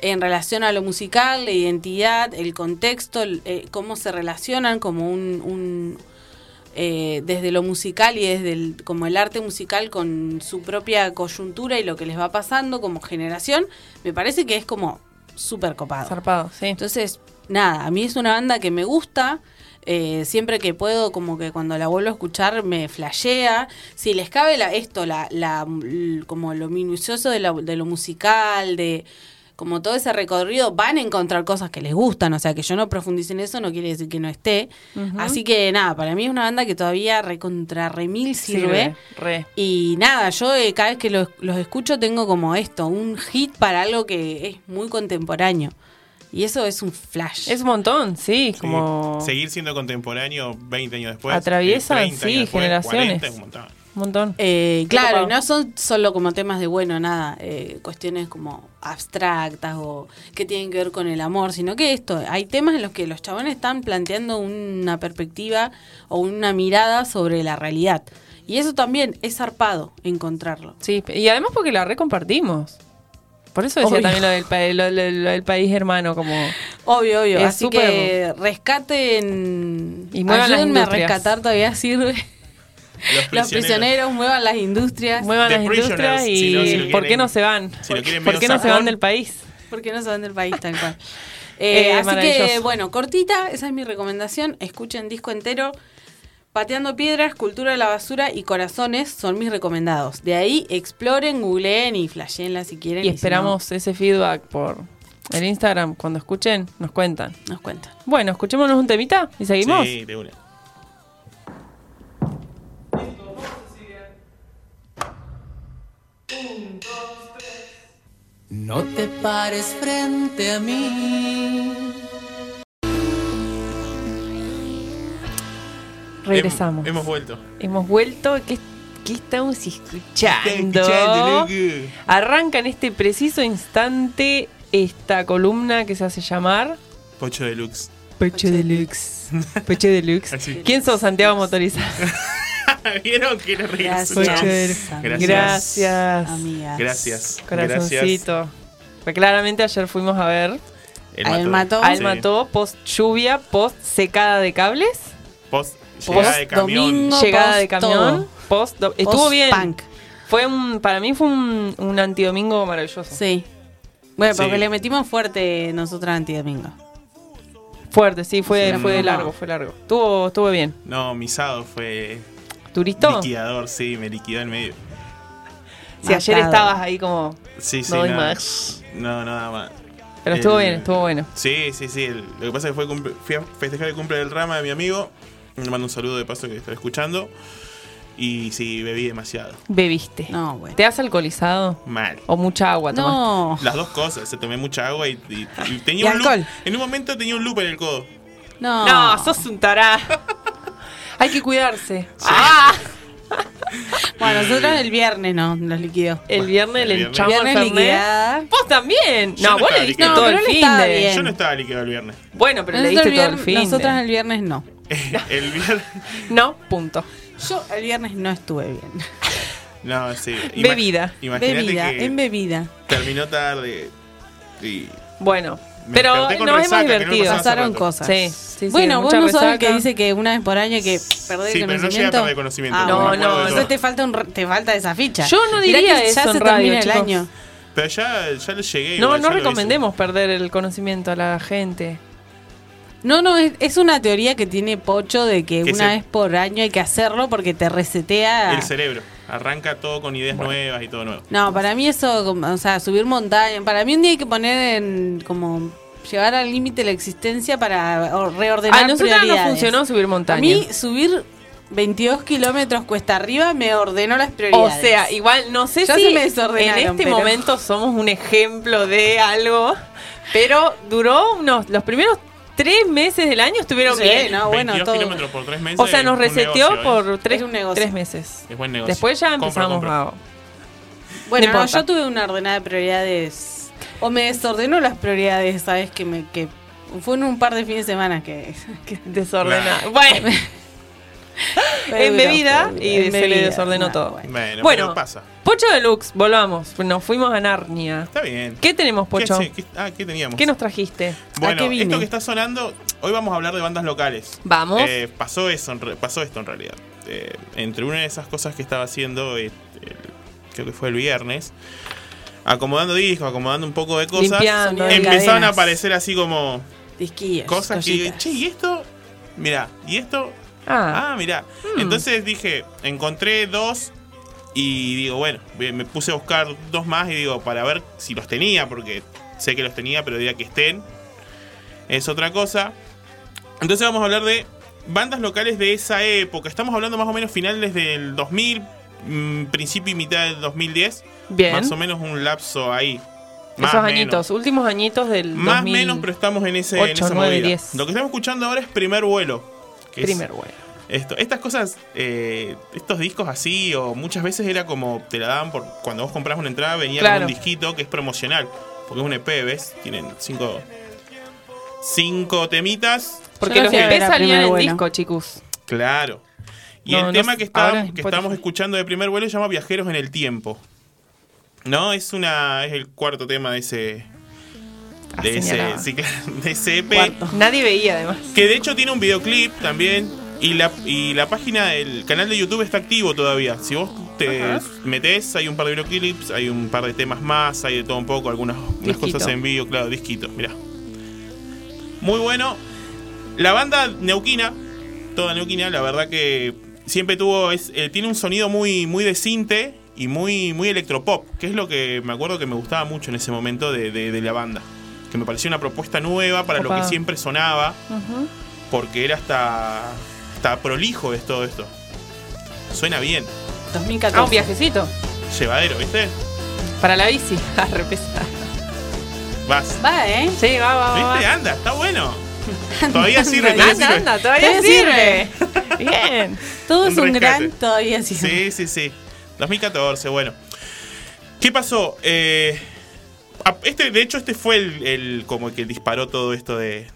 en relación a lo musical, la identidad, el contexto, el, eh, cómo se relacionan como un... un, eh, desde lo musical y desde el, como el arte musical con su propia coyuntura y lo que les va pasando como generación, me parece que es como súper copado. Zarpado, sí. Entonces, nada, a mí es una banda que me gusta. Eh, siempre que puedo, como que cuando la vuelvo a escuchar me flashea. Si les cabe la, esto, la, la, como lo minucioso de, la- de lo musical, de como todo ese recorrido, van a encontrar cosas que les gustan. O sea, que yo no profundice en eso no quiere decir que no esté. Así que nada, para mí es una banda que todavía recontra remil sirve. Re. Y nada, yo eh, cada vez que los, los escucho tengo como esto, un hit para algo que es muy contemporáneo. Y eso es un flash. Es un montón, sí, Sí. como Seguir siendo contemporáneo 20 años después. Atraviesan, eh, 30 sí, años después, generaciones. 40 es un montón. un montón. Eh, claro, y no son solo como temas de bueno, nada, eh, cuestiones como abstractas o que tienen que ver con el amor, sino que esto, hay temas en los que los chabones están planteando una perspectiva o una mirada sobre la realidad. Y eso también es zarpado encontrarlo. Sí, y además porque la recompartimos. Por eso decía Obvio. también lo del, pa- lo- lo- lo del país hermano, como Obvio, obvio. Así súper- que rescaten. Y muevan las ayúdenme a rescatar, todavía sirve. Los prisioneros muevan las industrias. muevan The las industrias y si no, si lo ¿por qué quieren- no se van? si quieren ¿Por medio qué no se van del país? Porque no se van del país tal cual. *laughs* Eh, Eh, así que, bueno, cortita, esa es mi recomendación. Escuchen disco entero. Pateando piedras, cultura de la basura y corazones son mis recomendados. De ahí exploren, googleen y flasheenla si quieren. Y si no, esperamos ese feedback por el Instagram. Cuando escuchen, nos cuentan. nos cuentan. Bueno, escuchémonos un temita y seguimos. Sí, de una. No te pares frente a mí. Regresamos. Hem- hemos vuelto. Hemos vuelto. ¿Qué, qué estamos escuchando? escuchando. Arranca en este preciso instante esta columna que se hace llamar Pocho Deluxe. Pecho Deluxe. Pecho Deluxe. Así. ¿Quién sos, Santiago Motorizado? *laughs* ¿Vieron que era Gracias. Gracias. amigas, Gracias. Amigas. Gracias. Corazoncito. Pues claramente ayer fuimos a ver él mató. Al Sí. Mató, post lluvia, post secada de cables, Post Post llegada de camión. domingo. llegada de post camión, todo. post, do- estuvo bien. Post-punk. Fue un, para mí fue un, un antidomingo maravilloso. Sí. Bueno, Sí. porque le metimos fuerte nosotras antidomingo. Fuerte, sí, fue, Sí, fue no. largo, fue largo. Estuvo, estuvo bien. No, mi sábado fue ¿Turito? liquidador, sí, me liquidó en medio. Si ayer Matado. estabas ahí como. Sí, sí. No doy no, más. No, nada más. Pero estuvo El- bien, estuvo bueno. Sí, sí, sí. el- lo que pasa es que fue fui a festejar el cumple del Rama de mi amigo. Le mando un saludo de paso que está escuchando. Y sí, bebí demasiado. Bebiste. No, bueno. ¿Te has alcoholizado? Mal. ¿O mucha agua tomaste? No. Las dos cosas. Se tomé mucha agua y, y- y tenía Y un loop. alcohol. En un momento tenía un loop en el codo. No. No, sos un tará. *laughs* Hay que cuidarse. Ah, *laughs* Bueno, nosotros el viernes no, nos liquidó. el viernes El le viernes. echamos el Viernes. Vos también. Yo No, no vos le diste todo No, el fin de. bien. Yo no estaba liquidado el viernes. Bueno, pero le diste el todo el viernes- fin. nosotras el viernes no. *laughs* el viernes. No, punto. Yo el viernes no estuve bien. No, sí. Ima- Bebida. Imagínate Bebida, que en bebida. terminó tarde. Y Bueno, Me pero no me divertido. Pasaron cosas. Sí, sí, sí, bueno, vos no el que dice que una vez por año que perder Sí, el pero no llega a conocimiento. perder conocimiento, Ah, no, bueno, de entonces te falta, un, te falta esa ficha. Yo no Mirá diría que eso ya se radio, termina el año. Pero ya, ya le llegué. No, igual, no recomendemos perder el conocimiento a la gente. No, no, es, es una teoría que tiene Pocho de que Que una se- vez por año hay que hacerlo porque te resetea. El cerebro. Arranca todo con ideas nuevas y todo nuevo. No, para mí eso, o sea, subir montaña, para mí un día hay que poner en como llevar al límite la existencia para o- reordenar A nosotros no funcionó subir A montaña. mí subir 22 kilómetros cuesta arriba me ordenó las o prioridades. sea, igual no sé Ya si se me en este pero- momento somos un ejemplo de algo, pero duró unos los primeros tres meses del año estuvieron Sí, bien. no, bueno, 22 todo. kilómetros por tres meses. O sea, nos reseteó negocio, ¿eh? por tres, Es un negocio. tres meses. Es buen negocio. Después ya empezamos compra. a... Bueno, No yo tuve una ordenada de prioridades. O me desordenó las prioridades, ¿sabes? Que me que fue en un par de fines de semana que. *laughs* que Desordenado. Bueno, *laughs* en bebida y. En se le desordenó no, todo. bueno. Bueno, Bueno. pero pasa. Pocho Deluxe, volvamos. Nos fuimos a Narnia. Está bien. ¿Qué tenemos, ¿Qué, Pocho? qué- ah, ¿qué teníamos? ¿Qué nos trajiste? Bueno, qué vine? esto que está sonando, hoy vamos a hablar de bandas locales. Vamos. Eh, pasó eso, en re- pasó esto en realidad. Eh, entre una de esas cosas que estaba haciendo, eh, el- creo que fue el viernes, acomodando discos, acomodando un poco de cosas, Limpiando. De empezaron a aparecer así como Disquillas, cosas que, che, ¿y esto? Mira, ¿y esto? Ah, Ah, mira. Hmm. Entonces dije, encontré dos y digo, bueno, me puse a buscar dos más y digo, para ver si los tenía, porque sé que los tenía, pero diría que estén. Es otra cosa. Entonces vamos a hablar de bandas locales de esa época. Estamos hablando más o menos finales del 2000, mm, principio y mitad del 2010. bien. Más o menos un lapso ahí. Más Esos menos. añitos, últimos añitos del Más 2000. menos, pero estamos en, ese, en ocho, esa movida. Lo que estamos escuchando ahora es Primer Vuelo. Primer vuelo. esto, estas cosas, eh, estos discos así, o muchas veces era como te la daban por cuando vos compras una entrada, venía Claro. con un disquito que es promocional, porque es un EP, ¿ves? Tienen cinco, cinco temitas, Porque los EP salían Primer en Vuelo. disco, chicos. claro. Y No, el no tema que, está- que estamos escuchando de primer vuelo se llama Viajeros en el Tiempo. No, es una es el cuarto tema de ese *laughs* de ese, señalaba. sí, claro, de ese EP. Cuarto. Nadie veía, además. Que de hecho tiene un videoclip también. Y la, y la página, el canal de YouTube está activo todavía. Si vos te Ajá. metes, hay un par de videoclips, hay un par de temas más, hay de todo un poco, algunas unas cosas en vivo, claro, disquito, mirá. Muy bueno. La banda neuquina, toda neuquina, la verdad que siempre tuvo, es, eh, tiene un sonido muy, muy de cinte y muy, muy electropop, que es lo que me acuerdo que me gustaba mucho en ese momento de, de- de la banda. Que me parecía una propuesta nueva para lo que siempre sonaba, porque era hasta, hasta prolijo es todo esto. Suena bien, 2014. Ah, un viajecito. llevadero, ¿viste? Para la bici. *laughs* Ah, re pesado. Vas. Va, ¿eh? Sí, va, va, va. ¿Viste? Anda, está bueno. *laughs* Todavía sirve, todavía Anda, sirve. anda, todavía Todavía sirve. *laughs* Bien. Todo Un es un rescate. gran todavía sí. Sí, sí, sí. 2014, bueno. ¿Qué pasó? Eh, a- este, de hecho, este fue el, el- como que disparó todo esto de,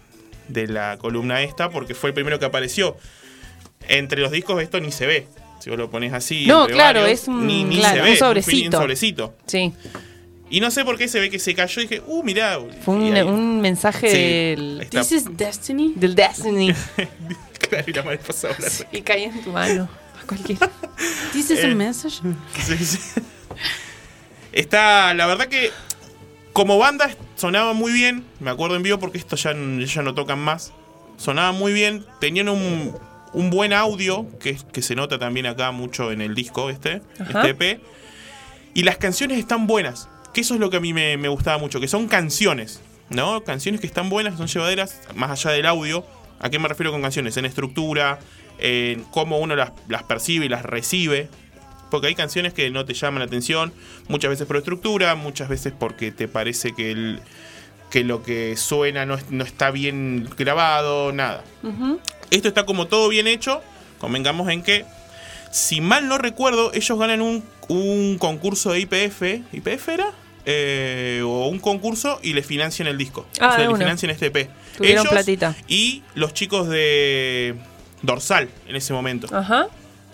de la columna esta, porque fue el primero que apareció. Entre los discos esto ni se ve. Si vos lo pones así. No, claro, varios, es un- ni, ni claro, se un ve. es sobrecito. Un sobrecito. Sí. Y no sé por qué se ve que se cayó y dije, uh, mirá. Fue un, un mensaje Sí, del, está. This is Destiny. del Destiny. *laughs* Claro, y la mariposa volando. y cae en tu mano. A cualquiera. This is Eh. a message. *laughs* Sí, sí. Está, la verdad que como banda sonaba muy bien. Me acuerdo en vivo porque esto ya, ya no tocan más. Sonaba muy bien. Tenían un, un buen audio que, que se nota también acá mucho en el disco este, Ajá. este EP. Y las canciones están buenas. Que eso es lo que a mí me, me gustaba mucho. Que son canciones. ¿No? Canciones que están buenas, que son llevaderas, más allá del audio. ¿A qué me refiero con canciones? En estructura, en cómo uno las, las percibe y las recibe. Porque hay canciones que no te llaman la atención, muchas veces por estructura, muchas veces porque te parece que, el, que lo que suena no, no está bien grabado, nada. Esto está como todo bien hecho, convengamos en que, si mal no recuerdo, ellos ganan un, un concurso de IPF, ¿IPF era? Eh, o un concurso y le financian el disco. Ah, o sea, le financian este EP. Tuvieron platita. Y los chicos de Dorsal en ese momento, Ajá.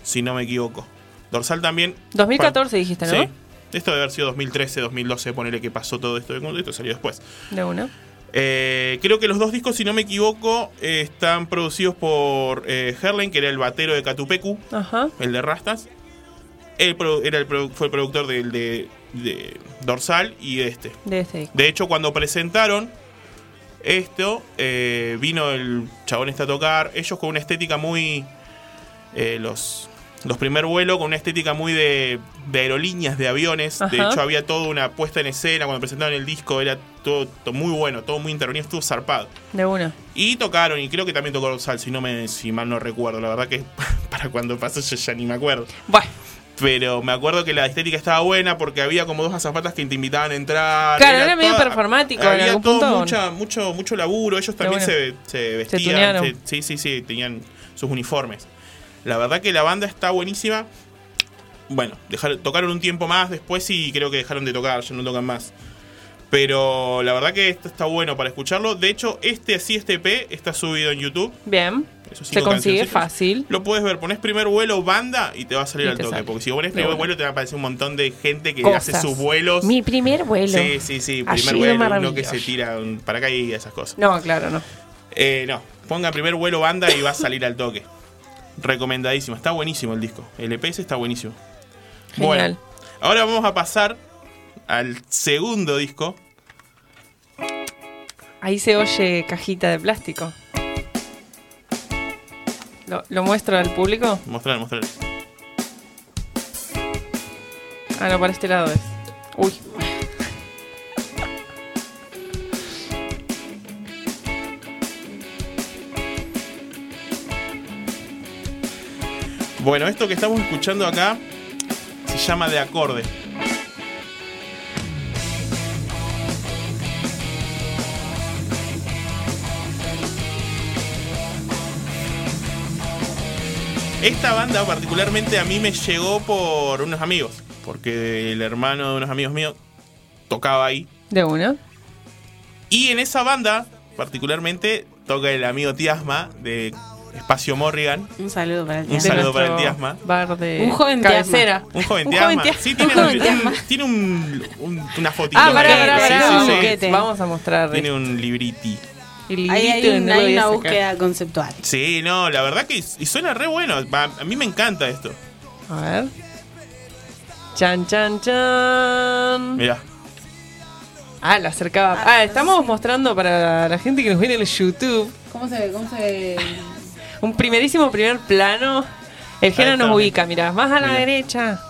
si no me equivoco. Dorsal también 2014 dijiste, ¿no? Sí. Esto debe haber sido 2013, 2012, ponerle que pasó todo esto. Esto salió después. De una. Eh, creo que los dos discos, si no me equivoco, eh, están producidos por eh, Herlen, que era el batero de Catupecu, Ajá. el de Rastas. Él era el fue el productor del de, de Dorsal y de este. De este. De hecho, cuando presentaron esto, eh, vino el chabón este a tocar. Ellos con una estética muy. eh, los, los primer vuelo con una estética muy de, de aerolíneas, de aviones. De hecho, había toda una puesta en escena cuando presentaron el disco. Era todo, todo muy bueno, todo muy intervenido, estuvo zarpado. De una. Y tocaron, y creo que también tocó Dorsal, si, no me, si mal no recuerdo. La verdad que *laughs* para cuando pasó yo ya ni me acuerdo. Bueno. Pero me acuerdo que la estética estaba buena porque había como dos azafatas que te invitaban a entrar. Claro, era medio performático en Había algún todo punto. mucha- mucho, mucho laburo. Ellos también bueno. se, se vestían. se- sí, sí, sí, tenían sus uniformes. La verdad que la banda está buenísima. Bueno, dejaron, tocaron un tiempo más después y creo que dejaron de tocar, ya no tocan más. Pero la verdad que esto está bueno para escucharlo. De hecho, este así, este EP está subido en YouTube. Bien. Se consigue fácil. Lo puedes ver, pones primer vuelo banda y te va a salir Y al toque. sale. Porque si pones primer vuelo te va a aparecer un montón de gente que Cosas. hace sus vuelos. Mi primer vuelo. Sí, sí, sí, primer vuelo, maravilloso. que se tira un paracaídas, esas cosas. No, claro, no. Eh, no, ponga primer vuelo banda y va a salir al toque. Recomendadísimo, está buenísimo el disco. El EPS está buenísimo. Genial. Bueno, ahora vamos a pasar al segundo disco. Ahí se oye cajita de plástico. ¿Lo, lo muestro al público? Mostrar, mostrar. Ah, no, para este lado es. Uy. Bueno, esto que estamos escuchando acá se llama de acorde. Esta banda particularmente a mí me llegó por unos amigos, porque el hermano de unos amigos míos tocaba ahí. De una. Y en esa banda, particularmente, toca el amigo Tiasma de Espacio Morrigan. Un saludo para el Un tío. saludo para el Tiasma. Bar de Un joven cabecera. Un joven Un Tiasma. joven Tiasma. Sí, tiene, Un un, joven Tiasma. un- tiene un- un- una fotito. Ah, pará, pará, pará. un. Vamos a mostrar. Tiene un libriti. el Ahí hay, un- una búsqueda conceptual. Sí, no, la verdad que y suena re bueno. A mí me encanta esto. A ver. Chan, chan, chan. Mirá. Ah, la acercaba. Ah, estamos mostrando para la gente que nos viene en el YouTube ¿Cómo se cómo se un primerísimo primer plano. El género nos ubica, mirá, más a la derecha.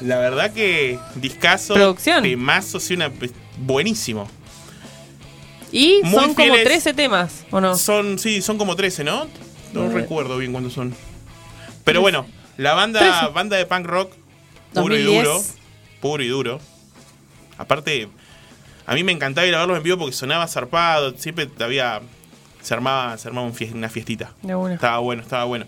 La verdad que discaso. Producción. Temazo, sí, una, buenísimo. Y Muy son como fieles. 13 temas, ¿o no? Son, sí, son como 13, ¿no? No Nueve. recuerdo bien cuántos son. Pero bueno, la banda, banda de punk rock, puro y 2010. duro. Puro y duro. Aparte, a mí me encantaba ir a verlos en vivo porque sonaba zarpado. Siempre había. Se armaba, se armaba un una fiestita. De una. Estaba bueno, estaba bueno.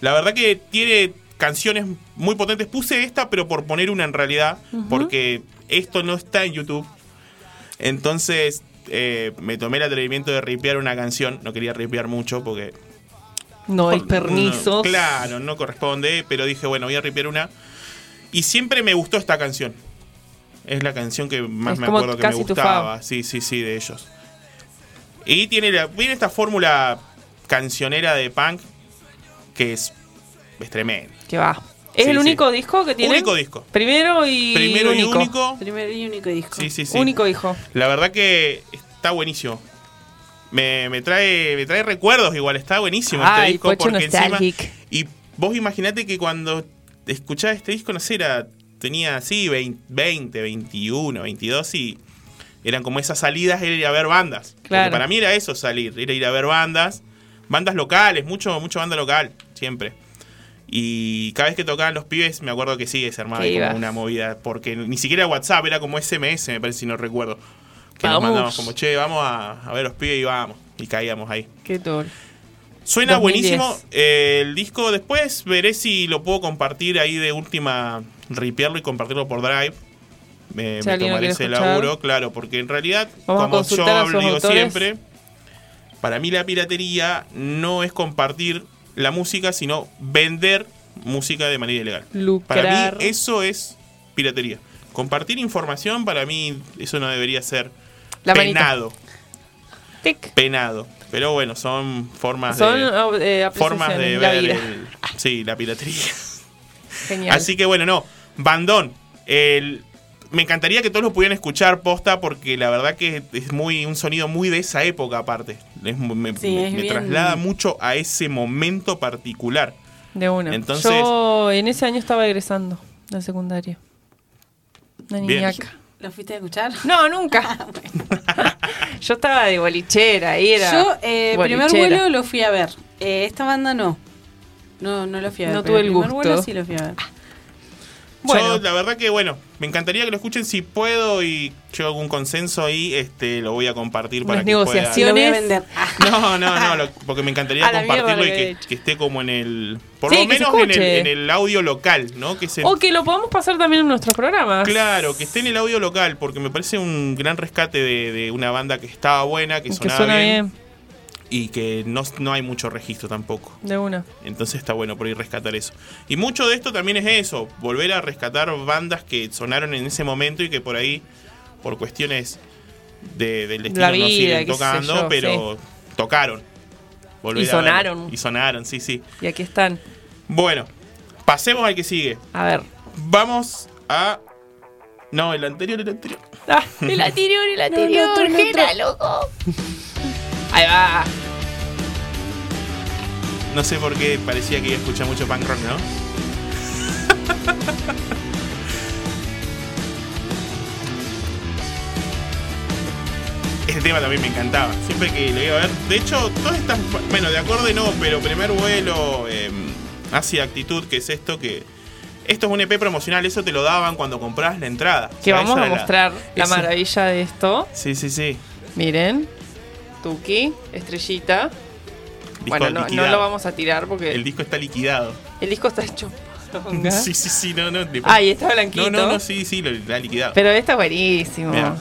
La verdad que tiene canciones muy potentes. Puse esta, pero por poner una en realidad, porque esto no está en YouTube. Entonces eh, me tomé el atrevimiento de ripear una canción. No quería ripear mucho porque... No hay no, permisos. claro, no corresponde, pero dije, bueno, voy a ripear una. Y siempre me gustó esta canción. Es la canción que más Es me acuerdo que me gustaba. Sí, sí, sí, de ellos. Y tiene, la, tiene esta fórmula cancionera de punk que es, es tremenda. Que va. ¿Es Sí, el sí. único disco que tiene? Único disco. Primero y Primero único. y único. primer y único disco? Sí, sí, sí. Único hijo. La verdad que está buenísimo. Me, me trae me trae recuerdos igual, está buenísimo este disco Pocho porque encima y vos imaginate que cuando escuchaba este disco no sé, era tenía así 20, 20, 21, 22 y eran como esas salidas era ir a ver bandas. Porque para mí era eso salir, era ir a ver bandas, bandas locales, mucho mucho banda local, siempre. Y cada vez que tocaban los pibes, me acuerdo que sí, se armaba como ibas. una movida. Porque ni siquiera WhatsApp, era como SMS, me parece, si no recuerdo. Que nos Vamos. mandábamos como, che, vamos a, a ver los pibes y vamos. Y caíamos ahí. Qué tour. Suena 2010. buenísimo. eh, el disco después veré si lo puedo compartir ahí de última, ripearlo y compartirlo por Drive. Me, Si me tomaré ese escuchar. laburo, claro, porque en realidad, Vamos como yo digo autores. siempre, para mí la piratería no es compartir la música, sino vender música de manera ilegal. Lucrar. Para mí eso es piratería. Compartir información, para mí eso no debería ser La penado. Tic. Penado. Pero bueno, son formas Son de eh, formas de la ver el- sí, la piratería. *laughs* Genial. Así que bueno, no, Bandón. El, me encantaría que todos lo pudieran escuchar posta porque la verdad que es muy un sonido muy de esa época aparte. Es me Sí, me- es me bien- traslada mucho a ese momento particular. De una. Entonces- Yo en ese año estaba egresando de secundaria. Una Bien. niñaca. ¿Lo fuiste a escuchar? No, nunca. *laughs* *laughs* Yo estaba de bolichera, ahí era. Yo, eh, primer vuelo lo fui a ver. Eh, esta banda no. No, no lo fui a ver. No tuve el primer gusto. vuelo sí lo fui a ver. Bueno. Yo la verdad que bueno, me encantaría que lo escuchen si puedo y llego a algún consenso ahí, este lo voy a compartir para Unas que puedan- Lo voy a negociaciones. vender. Ah, No, no, no, lo- porque me encantaría A compartirlo y que esté como en el. Por Sí, lo menos en el, escuche. en el audio local, ¿no? Que se, O que lo podamos pasar también en nuestros programas. Claro, que esté en el audio local, porque me parece un gran rescate de, de una banda que estaba buena, que Que sonaba suena bien, bien. Y que no, no hay mucho registro tampoco. De una. Entonces está bueno por ir rescatar eso. Y mucho de esto también es eso, volver a rescatar bandas que sonaron en ese momento y que por ahí, por cuestiones de- del destino, no siguen tocando, yo, pero tocaron. Volver Y a sonaron. Y sonaron, sí, sí. Y aquí están. Bueno, pasemos al que sigue. A ver. Vamos a... No, el anterior, el anterior. Ah, el anterior, el *laughs* anterior. Jera, loco. Ahí va. No sé por qué parecía que iba a escuchar mucho punk rock, ¿no? *laughs* Este tema también me encantaba. Siempre que lo iba a ver. De hecho, todas estas. Bueno, de acorde no, pero primer vuelo. Eh, hacia actitud, que es esto que. Esto es un EP promocional, eso te lo daban cuando comprabas la entrada. Que O sea, vamos a la- mostrar la ese- maravilla de esto. Sí, sí, sí. Miren. Tuki, estrellita. Disco bueno, no, lo vamos a tirar porque El el, disco está liquidado. disco está hecho. Sí, sí, sí, no, no. Ah, y está blanquito. No, no, no, sí, sí, lo, lo ha liquidado. Pero está buenísimo. Mirá.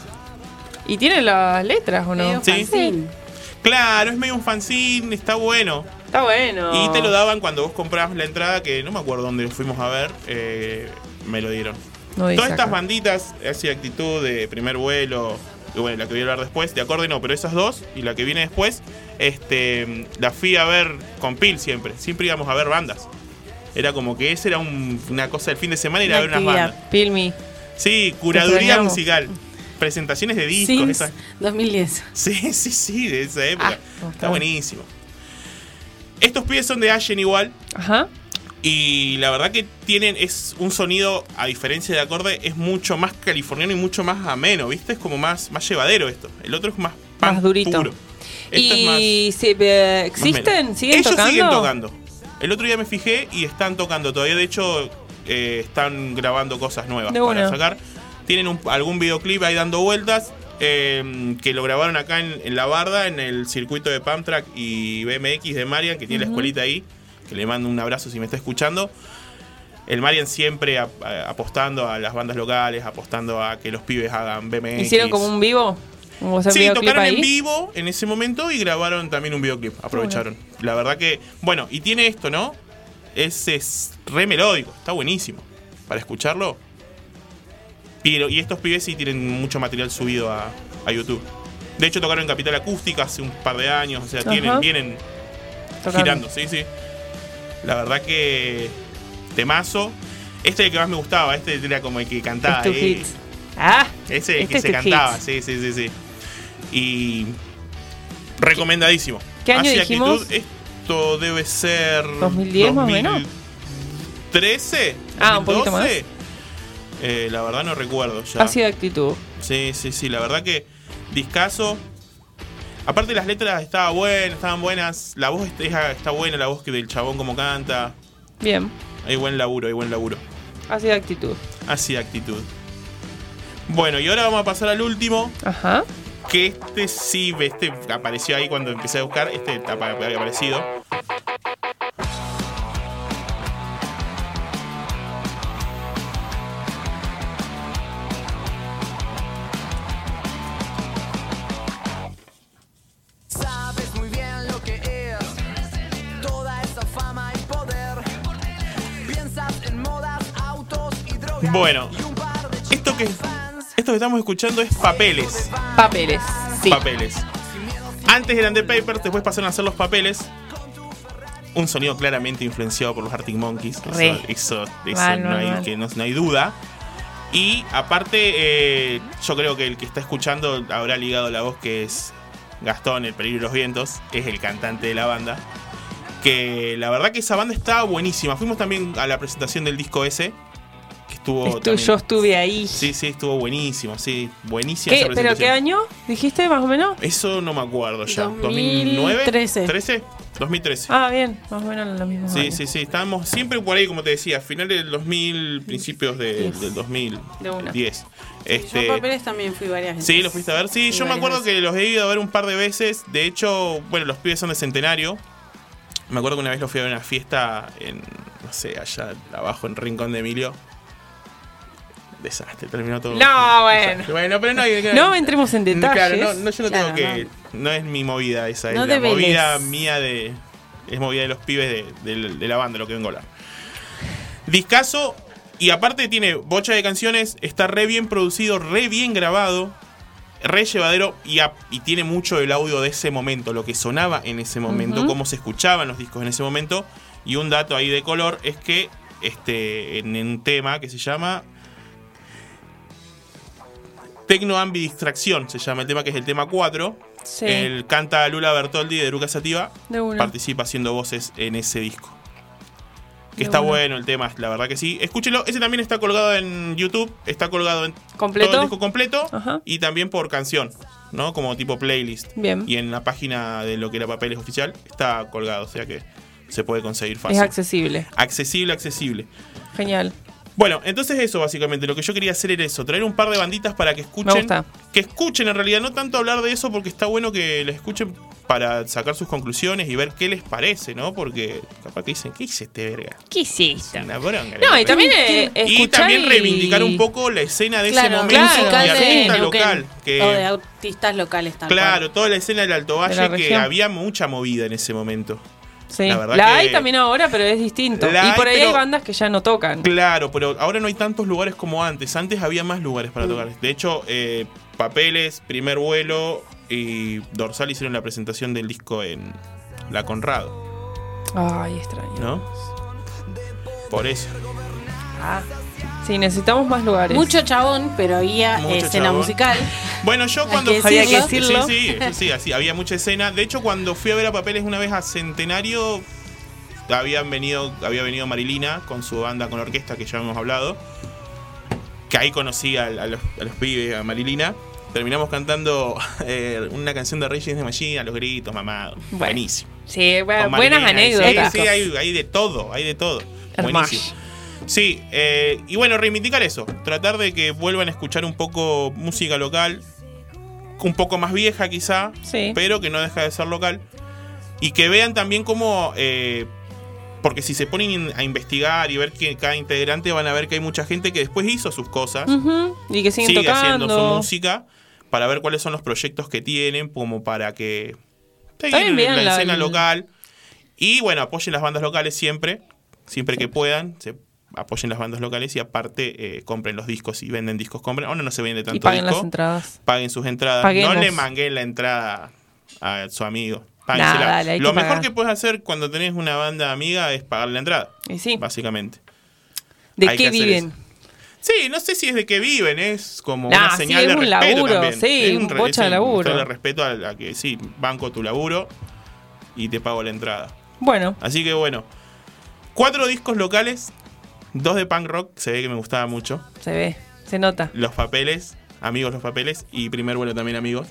¿Y tiene las letras o no? medio Sí. fanzine. Claro, es medio un fanzine, está bueno. Está bueno. Y te lo daban cuando vos comprabas la entrada, que no me acuerdo dónde lo fuimos a ver, eh, me lo dieron. No Todas estas banditas, así actitud de primer vuelo, y bueno, la que voy a hablar después, de acorde no, pero esas dos y la que viene después, este, la fui a ver con Pil siempre. Siempre íbamos a ver bandas. Era como que esa era un- una cosa del fin de semana ir a ver unas bandas. Pilmi. Sí, curaduría musical. Presentaciones de discos. Sims esas- 2010. Sí, *laughs* sí, sí, de esa época. Ah, Está buenísimo. Estos pibes son de Ashen igual. Ajá. Y la verdad que tienen es un sonido, a diferencia de acorde, es mucho más californiano y mucho más ameno, ¿viste? Es como más, más llevadero esto. El otro es más Más durito. puro. Esto es más- ¿Y eh, existen? ¿Siguen Ellos tocando? siguen tocando. El otro día me fijé y están tocando todavía. De hecho, eh, están grabando cosas nuevas De para una. sacar. Tienen un- algún videoclip ahí dando vueltas. eh, que lo grabaron acá en, en La Barda, en el circuito de Pamtrack y BMX de Marian, que tiene la escuelita ahí. Que le mando un abrazo si me está escuchando. El Marian siempre a- apostando a las bandas locales, apostando a que los pibes hagan BMX. ¿Hicieron como un vivo? ¿O sea, un Sí, tocaron ahí? en vivo en ese momento y grabaron también un videoclip. Aprovecharon. La verdad que, bueno, y tiene esto, ¿no? Es, es re melódico, está buenísimo. Para escucharlo. Pero, y estos pibes sí tienen mucho material subido a, a YouTube. De hecho, tocaron en Capital Acústica hace un par de años. O sea, tienen, Ajá. vienen Tocando. girando, sí, sí. La verdad que. Temazo. Este es el que más me gustaba, este era como el que cantaba. Es tu eh. hit. Ah, Ese es el Este que es se cantaba, hit. sí, sí, sí, sí. Y recomendadísimo. ¿Qué año Hacia dijimos? Actitud, esto debe ser 2010 más o menos. 13, Ah, un poquito 2012. Eh, la verdad no recuerdo ya. Así de actitud. Sí, sí, sí, la verdad que discaso. Aparte las letras estaban buenas, estaban buenas. La voz está, está buena, la voz que del chabón como canta. Bien. Hay buen laburo, hay buen laburo. Así de actitud. Así de actitud. Bueno, y ahora vamos a pasar al último. Ajá. Que este sí, este apareció ahí cuando empecé a buscar. Este había aparecido. Esto que estamos escuchando es papeles. Papeles. Sí. Papeles. Antes eran de Papers, después pasaron a ser los papeles. Un sonido claramente influenciado por los Arctic Monkeys. Eso, Re. eso, eso Mal, no, mal, hay, mal. que no, no hay duda. Y aparte, eh, yo creo que el que está escuchando habrá ligado la voz que es Gastón, el peligro de los vientos, es el cantante de la banda. Que la verdad que esa banda está buenísima. Fuimos también a la presentación del disco ese. Estuvo. Estu- también- yo estuve ahí. Sí, sí, estuvo buenísimo. Sí, buenísima ¿Qué- ¿Pero qué año dijiste más o menos? Eso no me acuerdo ya. 2013. ¿2009? ¿13? 2013. Ah, bien. Más o menos lo mismo. Sí, sí, sí. Estábamos siempre por ahí, como te decía, finales del 2000, principios de- del De una. 2010. Yo Este, a papeles también fui varias veces. sí, lo fuiste a ver. Sí, yo me acuerdo veces. que los he ido a ver un par de veces. De hecho, bueno, los pibes son de Centenario. Me acuerdo que una vez los fui a ver a una fiesta en, no sé, allá abajo en Rincón de Emilio. Desastre, terminó todo. No, bueno. Bueno, pero no hay No entremos en detalles. Claro, no, no, yo no Claro, tengo que. No. es mi movida esa, No es la movida mía de. Es movida de los pibes de, de- de la banda, lo que vengo a hablar. Discaso, y aparte tiene bocha de canciones, está re bien producido, re bien grabado, re llevadero, y, a- y tiene mucho el audio de ese momento, lo que sonaba en ese momento, cómo se escuchaban los discos en ese momento. Y un dato ahí de color es que este, en un tema que se llama Tecno Ambidistracción, se llama el tema, que es el tema 4. Sí. El canta Lula Bertoldi de Luca Sativa. De una. Participa haciendo voces en ese disco. Que De está bueno el tema, la verdad que sí. Escúchelo, ese también está colgado en YouTube, está colgado en ¿Completo? todo el disco completo Ajá. y también por canción, ¿no? Como tipo playlist. Bien. Y en la página de lo que era Papeles Oficial está colgado, o sea que se puede conseguir fácil. Es accesible. accesible, accesible. Genial. Bueno, entonces eso básicamente, lo que yo quería hacer era eso, traer un par de banditas para que escuchen. Me gusta. Que escuchen en realidad, no tanto hablar de eso porque está bueno que les escuchen para sacar sus conclusiones y ver qué les parece, ¿no? Porque capaz que dicen, ¿qué hice este verga? ¿Qué hiciste? Una bronca. No, y la también eh, y también y- reivindicar un poco la escena de ese Claro, momento y de artista local. Que, O de artistas locales también. claro, toda la escena del Alto De Valle que región. había mucha movida en ese momento. Sí. La La, verdad que- hay también ahora, pero es distinto. La y por hay, ahí pero- hay bandas que ya no tocan. Claro, pero ahora no hay tantos lugares como antes. Antes había más lugares para tocar. De hecho, eh, Papeles, Primer Vuelo y Dorsal hicieron la presentación del disco en La Conrado, Ay, extraño. ¿no? Por eso. Ah, sí, necesitamos más lugares. Mucho chabón, pero había Mucho escena chabón. musical. Bueno, yo cuando fui- Había que decirlo. Sí, sí, sí, así, había mucha escena. De hecho, cuando fui a ver a Papeles una vez a Centenario, habían venido, había venido Marilina con su banda con orquesta que ya hemos hablado. Que ahí conocí a, a los, a los pibes, a Marilina. Terminamos cantando *laughs* eh, una canción de Reyes de Machine a los gritos, mamado. Bueno. Buenísimo. Sí, bueno, buenas anécdotas. Sí, sí, hay, hay de todo, hay de todo. Hermoso. Buenísimo. Sí, eh, y bueno, reivindicar eso. Tratar de que vuelvan a escuchar un poco música local. Un poco más vieja quizá, Sí. pero que no deja de ser local. Y que vean también cómo... eh, porque si se ponen a investigar y ver que cada integrante van a ver que hay mucha gente que después hizo sus cosas Y que siguen sigue haciendo tocando. su música para ver cuáles son los proyectos que tienen, como para que vean la, la- escena local. Y bueno, apoyen las bandas locales siempre, siempre que puedan. Se apoyen las bandas locales y aparte eh, compren los discos si venden discos, compren. Ahora no se vende tanto Y paguen disco. las entradas. Paguen sus entradas. No le manguen la entrada a su amigo. Nah, dale, Lo que mejor pagar. que puedes hacer cuando tenés una banda amiga es pagar la entrada, Y sí. básicamente. ¿De hay qué viven? eso. Sí, no sé si es de que viven, es como Nah, una sí, señal es de un respeto laburo, también. sí, Es un bocha de laburo. de respeto a, a que sí, banco tu laburo y te pago la entrada. Bueno, Así que bueno, cuatro discos locales, dos de punk rock, se ve que me gustaba mucho. se ve, se nota. Los papeles, amigos los papeles y primer vuelo también amigos.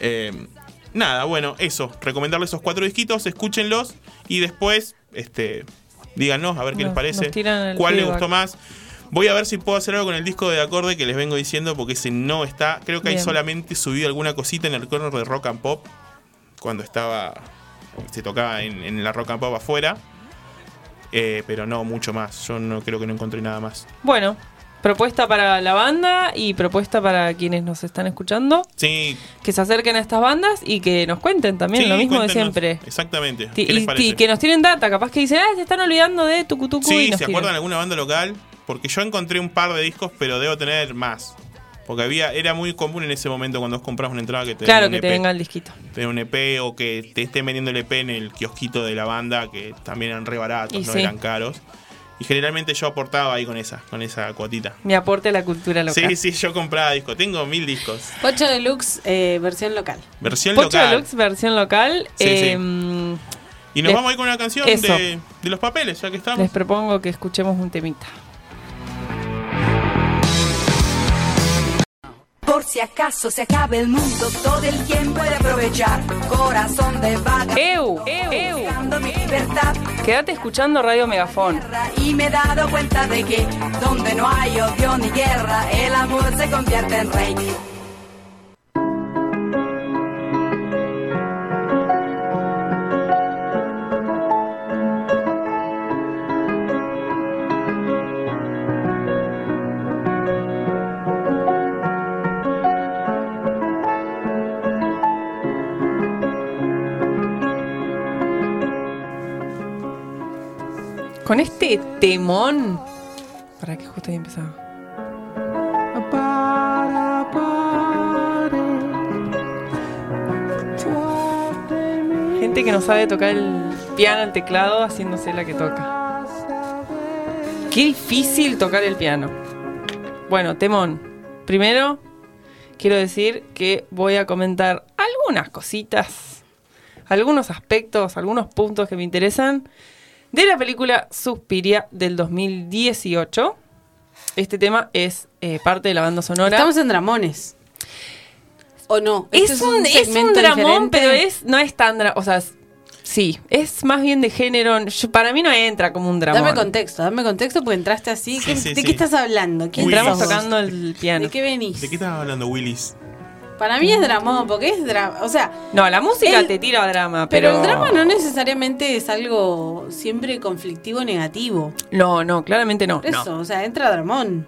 Eh, nada, bueno, eso, recomendarles esos cuatro disquitos, escúchenlos y después, este, díganos a ver qué Nos- les parece, cuál les gustó más. Voy a ver si puedo hacer algo con el disco de acorde que les vengo diciendo porque ese no está. Creo que hay Bien. solamente subido alguna cosita en el corner de Rock and Pop cuando estaba se tocaba en, en la Rock and Pop afuera. Eh, pero no mucho más. Yo no creo que no encontré nada más. Bueno, propuesta para la banda y propuesta para quienes nos están escuchando. Sí, Que se acerquen a estas bandas y que nos cuenten también sí, lo mismo de siempre. Exactamente. Ti- ¿Qué les y, parece? y que nos tienen data, capaz que dicen, ah, se están olvidando de Tucutucu y Sí, nos ¿se acuerdan de alguna banda local? Porque yo encontré un par de discos, pero debo tener más. Porque había, era muy común en ese momento cuando vos compras una entrada que te Claro, que un te EP. venga el disquito. Te un EP o que te estén vendiendo el EP en el kiosquito de la banda, que también eran re baratos, Y no sí. eran caros. Y generalmente yo aportaba ahí con esa, con esa cuotita. Mi aporte a la cultura local. Sí, sí, yo compraba discos. Tengo mil discos. Pocho Deluxe, eh, versión local. Versión Pocho local. Deluxe versión local. Sí, sí. em, Y nos Les- vamos a ir con una canción de, de los papeles, ya que estamos. Les propongo que escuchemos un temita. Por si acaso se acabe el mundo, todo el tiempo puede aprovechar. Corazón de vaga, ¡Eu! ¡Eu! buscando mi libertad. Quédate escuchando Radio Megafón. Y me he dado cuenta de que donde no hay odio ni guerra, el amor se convierte en rey. Con este temón. Para que justo ahí empezaba. Gente que no sabe tocar el piano, el teclado, haciéndose la que toca. Qué difícil tocar el piano. Bueno, temón. Primero, quiero decir que voy a comentar algunas cositas, algunos aspectos, algunos puntos que me interesan de la película Suspiria del 2018. Este tema es eh, parte de la banda sonora. Estamos en Dramones. ¿O no? es, Este un, es un segmento dramón, diferente. pero es no es tan dra- o sea, sí, es más bien de género. Yo- para mí no entra como un dramón. Dame contexto, dame contexto porque entraste así. Sí, ¿Qué- sí, ¿De sí. qué estás hablando? ¿Quién Entramos tocando el piano. ¿De qué venís? ¿De qué estabas hablando, Willis? Para mí es dramón, porque es drama. O sea, No, la música El- te tira drama, pero, pero, el drama no necesariamente es algo siempre conflictivo negativo. No, no, claramente no. Por eso, o sea, entra dramón.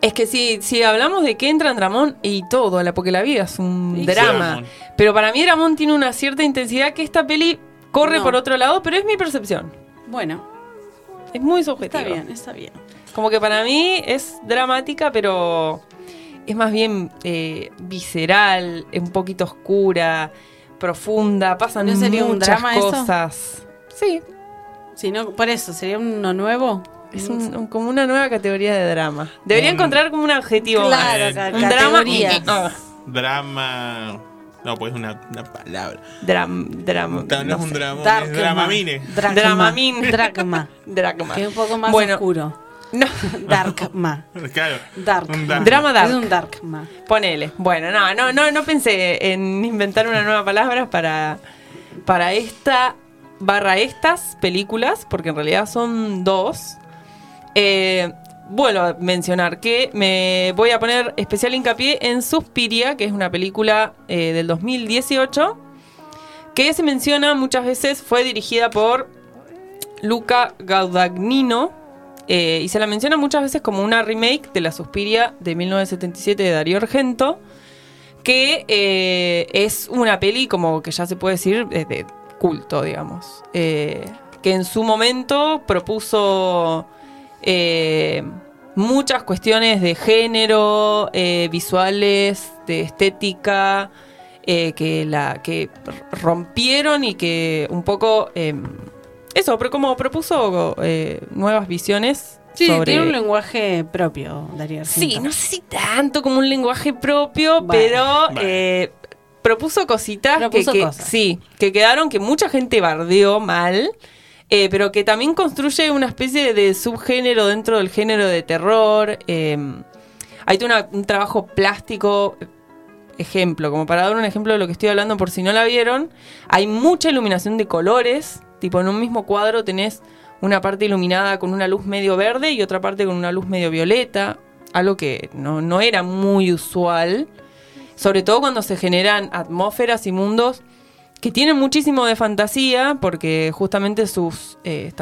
Es que si, si hablamos de que entra en Dramón y todo, la, porque la vida es un Sí, drama. Pero para mí Dramón tiene una cierta intensidad que esta peli corre No. por otro lado, pero es mi percepción. Bueno, Es muy subjetiva. está bien, está bien. Como que para mí es dramática, pero es más bien eh, visceral, un poquito oscura, profunda, pasan ¿No sería un muchas eso? cosas. Sí, Si no, por eso, ¿sería uno nuevo? Es un- un- como una nueva categoría de drama. Debería Un- encontrar como un adjetivo. Claro, Eh, ca- un drama. Drama. No, pues una, una palabra. dram, drama. No, no es un drama, es dramamine. Dracma. Dracma. *laughs* Drama. Que es un poco más Bueno, oscuro. No, *laughs* Darkma. Claro. Dark. Un dark. Drama dark. Es un Darkma. Ponele. Bueno, no, no, no, no pensé en inventar una nueva palabra para, para esta barra estas películas, porque en realidad son dos. Eh, vuelvo a mencionar que me voy a poner especial hincapié en Suspiria, que es una película eh, del 2018, que se menciona muchas veces, fue dirigida por Luca Guadagnino, eh, y se la menciona muchas veces como una remake de la Suspiria de 1977 de Darío Argento, que eh, es una peli como que ya se puede decir eh, de culto, digamos. Que en su momento propuso muchas cuestiones de género, visuales, de estética, que, la, que rompieron y que un poco... eso, pero como propuso eh, nuevas visiones. Sí, sobre... tiene un lenguaje propio, Darío Sí, no sé si tanto como un lenguaje propio, Bueno, pero bueno. eh, propuso cositas Propuso que, que- cosas. sí, que quedaron que mucha gente bardeó mal, eh, pero que también construye una especie de subgénero dentro del género de terror. hay una- un trabajo plástico. Ejemplo, como para dar un ejemplo de lo que estoy hablando por si no la vieron, hay mucha iluminación de colores, tipo en un mismo cuadro tenés una parte iluminada con una luz medio verde y otra parte con una luz medio violeta, algo que no, no era muy usual, sobre todo cuando se generan atmósferas y mundos que tienen muchísimo de fantasía, porque justamente sus... eh,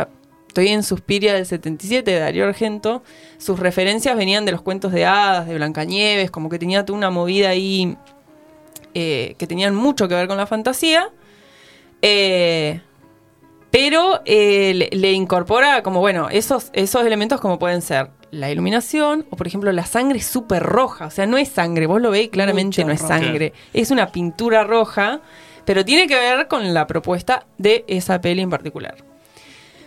estoy en Suspiria del 77 de Darío Argento, sus referencias venían de los cuentos de hadas, de Blancanieves, como que tenía toda una movida ahí eh, que tenían mucho que ver con la fantasía. Eh, pero eh, le, le incorpora como, bueno, esos, esos elementos como pueden ser la iluminación o, por ejemplo, la sangre súper roja. O sea, no es sangre, vos lo veis claramente, Mucho no es roja. sangre. Es una pintura roja, pero tiene que ver con la propuesta de esa peli en particular.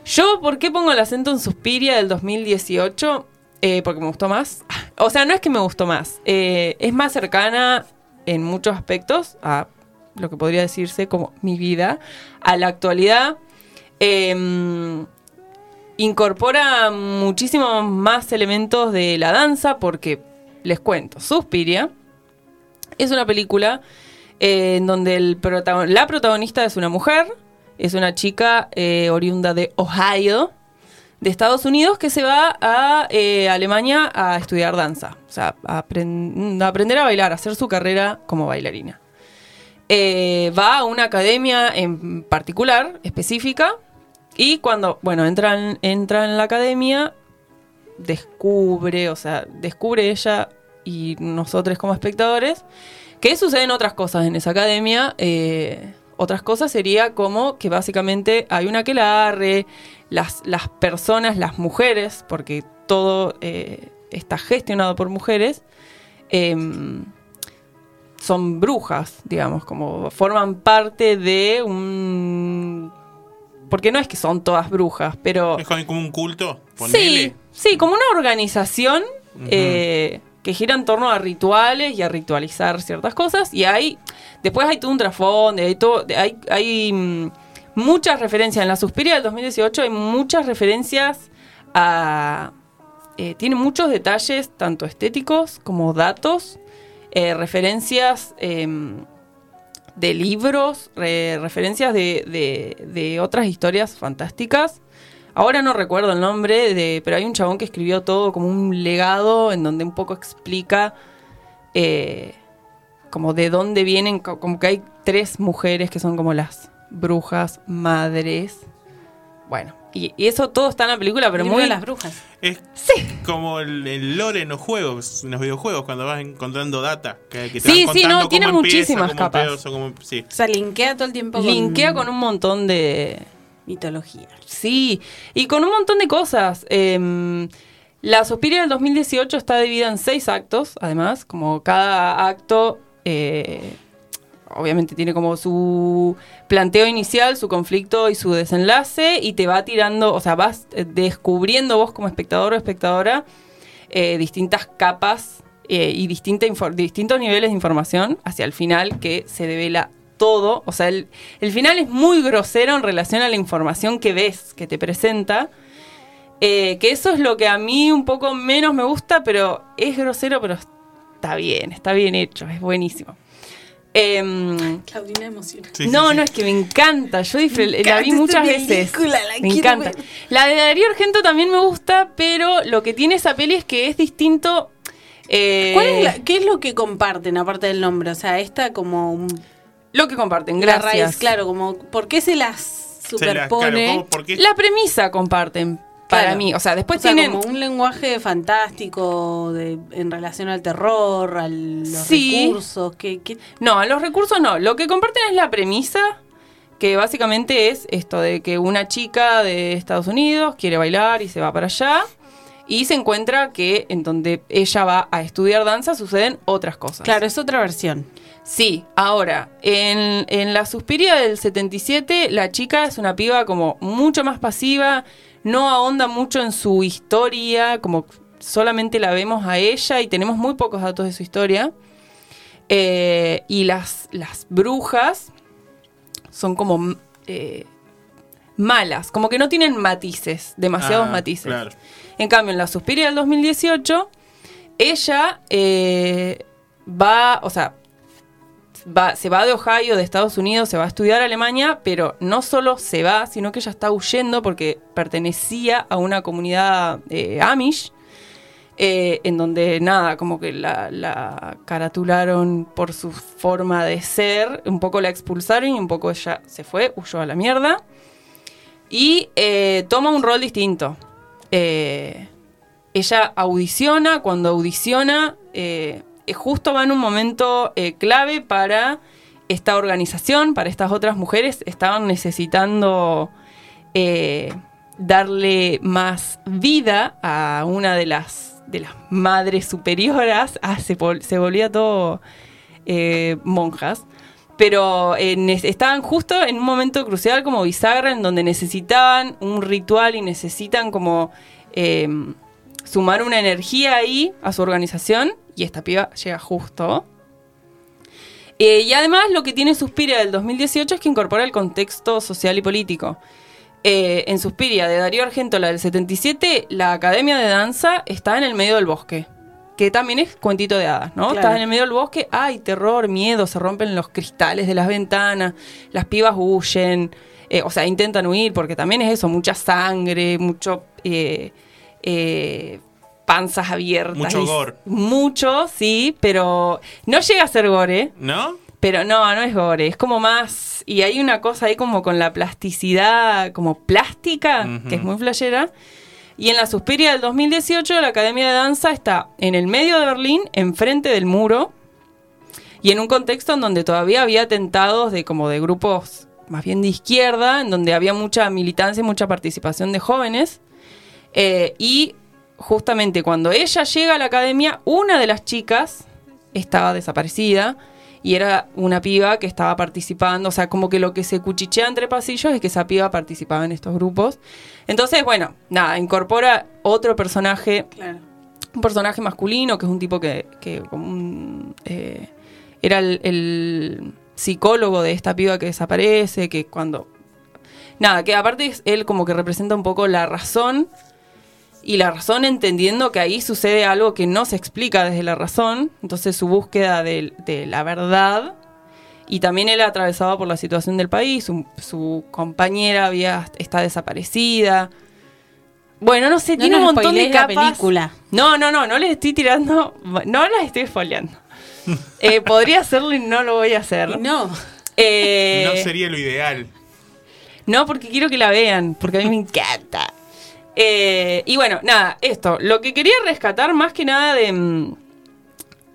Yo, ¿por qué pongo el acento en Suspiria del 2018? Eh, porque me gustó más. O sea, no es que me gustó más. eh, es más cercana en muchos aspectos a lo que podría decirse como mi vida, a la actualidad. Em, incorpora muchísimos más elementos de la danza porque, les cuento, Suspiria es una película eh, en donde el protagon- la protagonista es una mujer, es una chica eh, oriunda de Ohio, de Estados Unidos, que se va a eh, Alemania a estudiar danza, o sea, a, apren- a aprender a bailar, a hacer su carrera como bailarina. Eh, va a una academia en particular, específica, y cuando, bueno, entra en, entra en la academia, descubre, o sea, descubre ella y nosotros como espectadores, que suceden otras cosas en esa academia. eh, otras cosas sería como que básicamente hay una que la arre, las, las personas, las mujeres, porque todo eh, está gestionado por mujeres, em, son brujas, digamos, como forman parte de un... Porque no es que son todas brujas, pero... Es como un culto. Sí, Ponele. sí, como una organización eh, que gira en torno a rituales y a ritualizar ciertas cosas. Y hay, después hay todo un trasfondo, hay, todo, hay, hay mm, muchas referencias. En la Suspiria del 2018 hay muchas referencias a... eh, tiene muchos detalles, tanto estéticos como datos, eh, referencias em, de libros, re- referencias de, de- de otras historias fantásticas. Ahora no recuerdo el nombre, de, pero hay un chabón que escribió todo como un legado en donde un poco explica eh, como de dónde vienen, co- como que hay tres mujeres que son como las brujas madres. Bueno, y, y eso todo está en la película, pero muy... de las brujas. Es como el, el lore en los juegos, en los videojuegos, cuando vas encontrando data. Que, que te Sí, van sí, no, tiene empieza, muchísimas cómo capas. empieza, cómo- sí. O sea, linkea todo el tiempo con Linkea con un montón de, mitología. Sí, y con un montón de cosas. Em, la Suspiria del 2018 está dividida en seis actos, además, como cada acto, eh, obviamente tiene como su planteo inicial, su conflicto y su desenlace, y te va tirando, o sea, vas eh, descubriendo vos como espectador o espectadora eh, distintas capas eh, y distintos niveles de información hacia el final que se devela todo. O sea, el, el final es muy grosero en relación a la información que ves, que te presenta. Que eso es lo que a mí un poco menos me gusta, pero es grosero, pero está bien, está bien hecho, es buenísimo. Em, Claudina emociona. Sí, sí, no, sí. no, es que me encanta. Yo disfr- la vi muchas veces. película, la me encanta. ver. La de Darío Argento también me gusta, pero lo que tiene esa peli es que es distinto. eh, ¿Cuál es la- ¿Qué es lo que comparten aparte del nombre? O sea, esta como un- Lo que comparten, la gracias. raíz, claro, como ¿por qué se las Se la- claro, superpone? ¿cómo- por qué? La premisa comparten, para Claro. mí. O sea, después o sea, tienen. como un lenguaje fantástico de, en relación al terror, a los Sí. recursos, que, que- No, a los recursos no. Lo que comparten es la premisa, que básicamente es esto de que una chica de Estados Unidos quiere bailar y se va para allá. Y se encuentra que en donde ella va a estudiar danza suceden otras cosas. claro, es otra versión. Sí, ahora, en, en la Suspiria del 77, la chica es una piba como mucho más pasiva, no ahonda mucho en su historia, como solamente la vemos a ella y tenemos muy pocos datos de su historia. Eh, y las, las brujas son como eh, malas, como que no tienen matices, demasiados Ah, matices. claro. En cambio, en la Suspiria del 2018, ella eh, va, o sea, va, se va de Ohio, de Estados Unidos, se va a estudiar a Alemania, pero no solo se va, sino que ella está huyendo porque pertenecía a una comunidad eh, Amish, eh, en donde nada, como que la, la caratularon por su forma de ser, un poco la expulsaron y un poco ella se fue, huyó a la mierda. Y eh, toma un rol distinto. Ella audiciona, cuando audiciona, justo va en un momento eh, clave para esta organización, para estas otras mujeres, estaban necesitando eh, darle más vida a una de las, de las madres superioras. *laughs* Ah, se, se volvía todo eh, monjas. Pero eh, estaban justo en un momento crucial como bisagra en donde necesitaban un ritual y necesitan como eh, sumar una energía ahí a su organización y esta piba llega justo. Eh, y además lo que tiene Suspiria del 2018 es que incorpora el contexto social y político. Eh, en Suspiria de Darío Argento, la del 77, la Academia de Danza está en el medio del bosque. Que también es cuentito de hadas, ¿no? Claro. Estás en el medio del bosque, hay terror, miedo, se rompen los cristales de las ventanas, las pibas huyen, eh, o sea, intentan huir porque también es eso, mucha sangre, mucho panzas abiertas. Mucho y- gore. Mucho, sí, pero no llega a ser gore. ¿No? Pero no, no es gore, es como más. Y hay una cosa ahí como con la plasticidad, como plástica, que es muy flashera. Y en la Suspiria del 2018, la Academia de Danza está en el medio de Berlín, enfrente del muro, y en un contexto en donde todavía había atentados de como de grupos más bien de izquierda, en donde había mucha militancia y mucha participación de jóvenes. Eh, y justamente cuando ella llega a la academia, una de las chicas estaba desaparecida y era una piba que estaba participando, o sea, como que lo que se cuchichea entre pasillos es que esa piba participaba en estos grupos. Entonces, bueno, nada, incorpora otro personaje Claro. un personaje masculino que es un tipo que, que como un, eh, era el, el psicólogo de esta piba que desaparece, que cuando... Nada, que aparte es él como que representa un poco la razón y la razón entendiendo que ahí sucede algo que no se explica desde la razón, entonces su búsqueda de, de la verdad y también él atravesado por la situación del país, su, su compañera había, está desaparecida. Bueno, no sé, No tiene un montón de la capas. película. No, no, no, no les estoy tirando, no las estoy spoileando. *laughs* Eh, podría hacerlo y no lo voy a hacer. No. Eh, No sería lo ideal. no, porque quiero que la vean, porque a mí me encanta. Eh, y bueno, nada, esto. Lo que quería rescatar más que nada de, mm,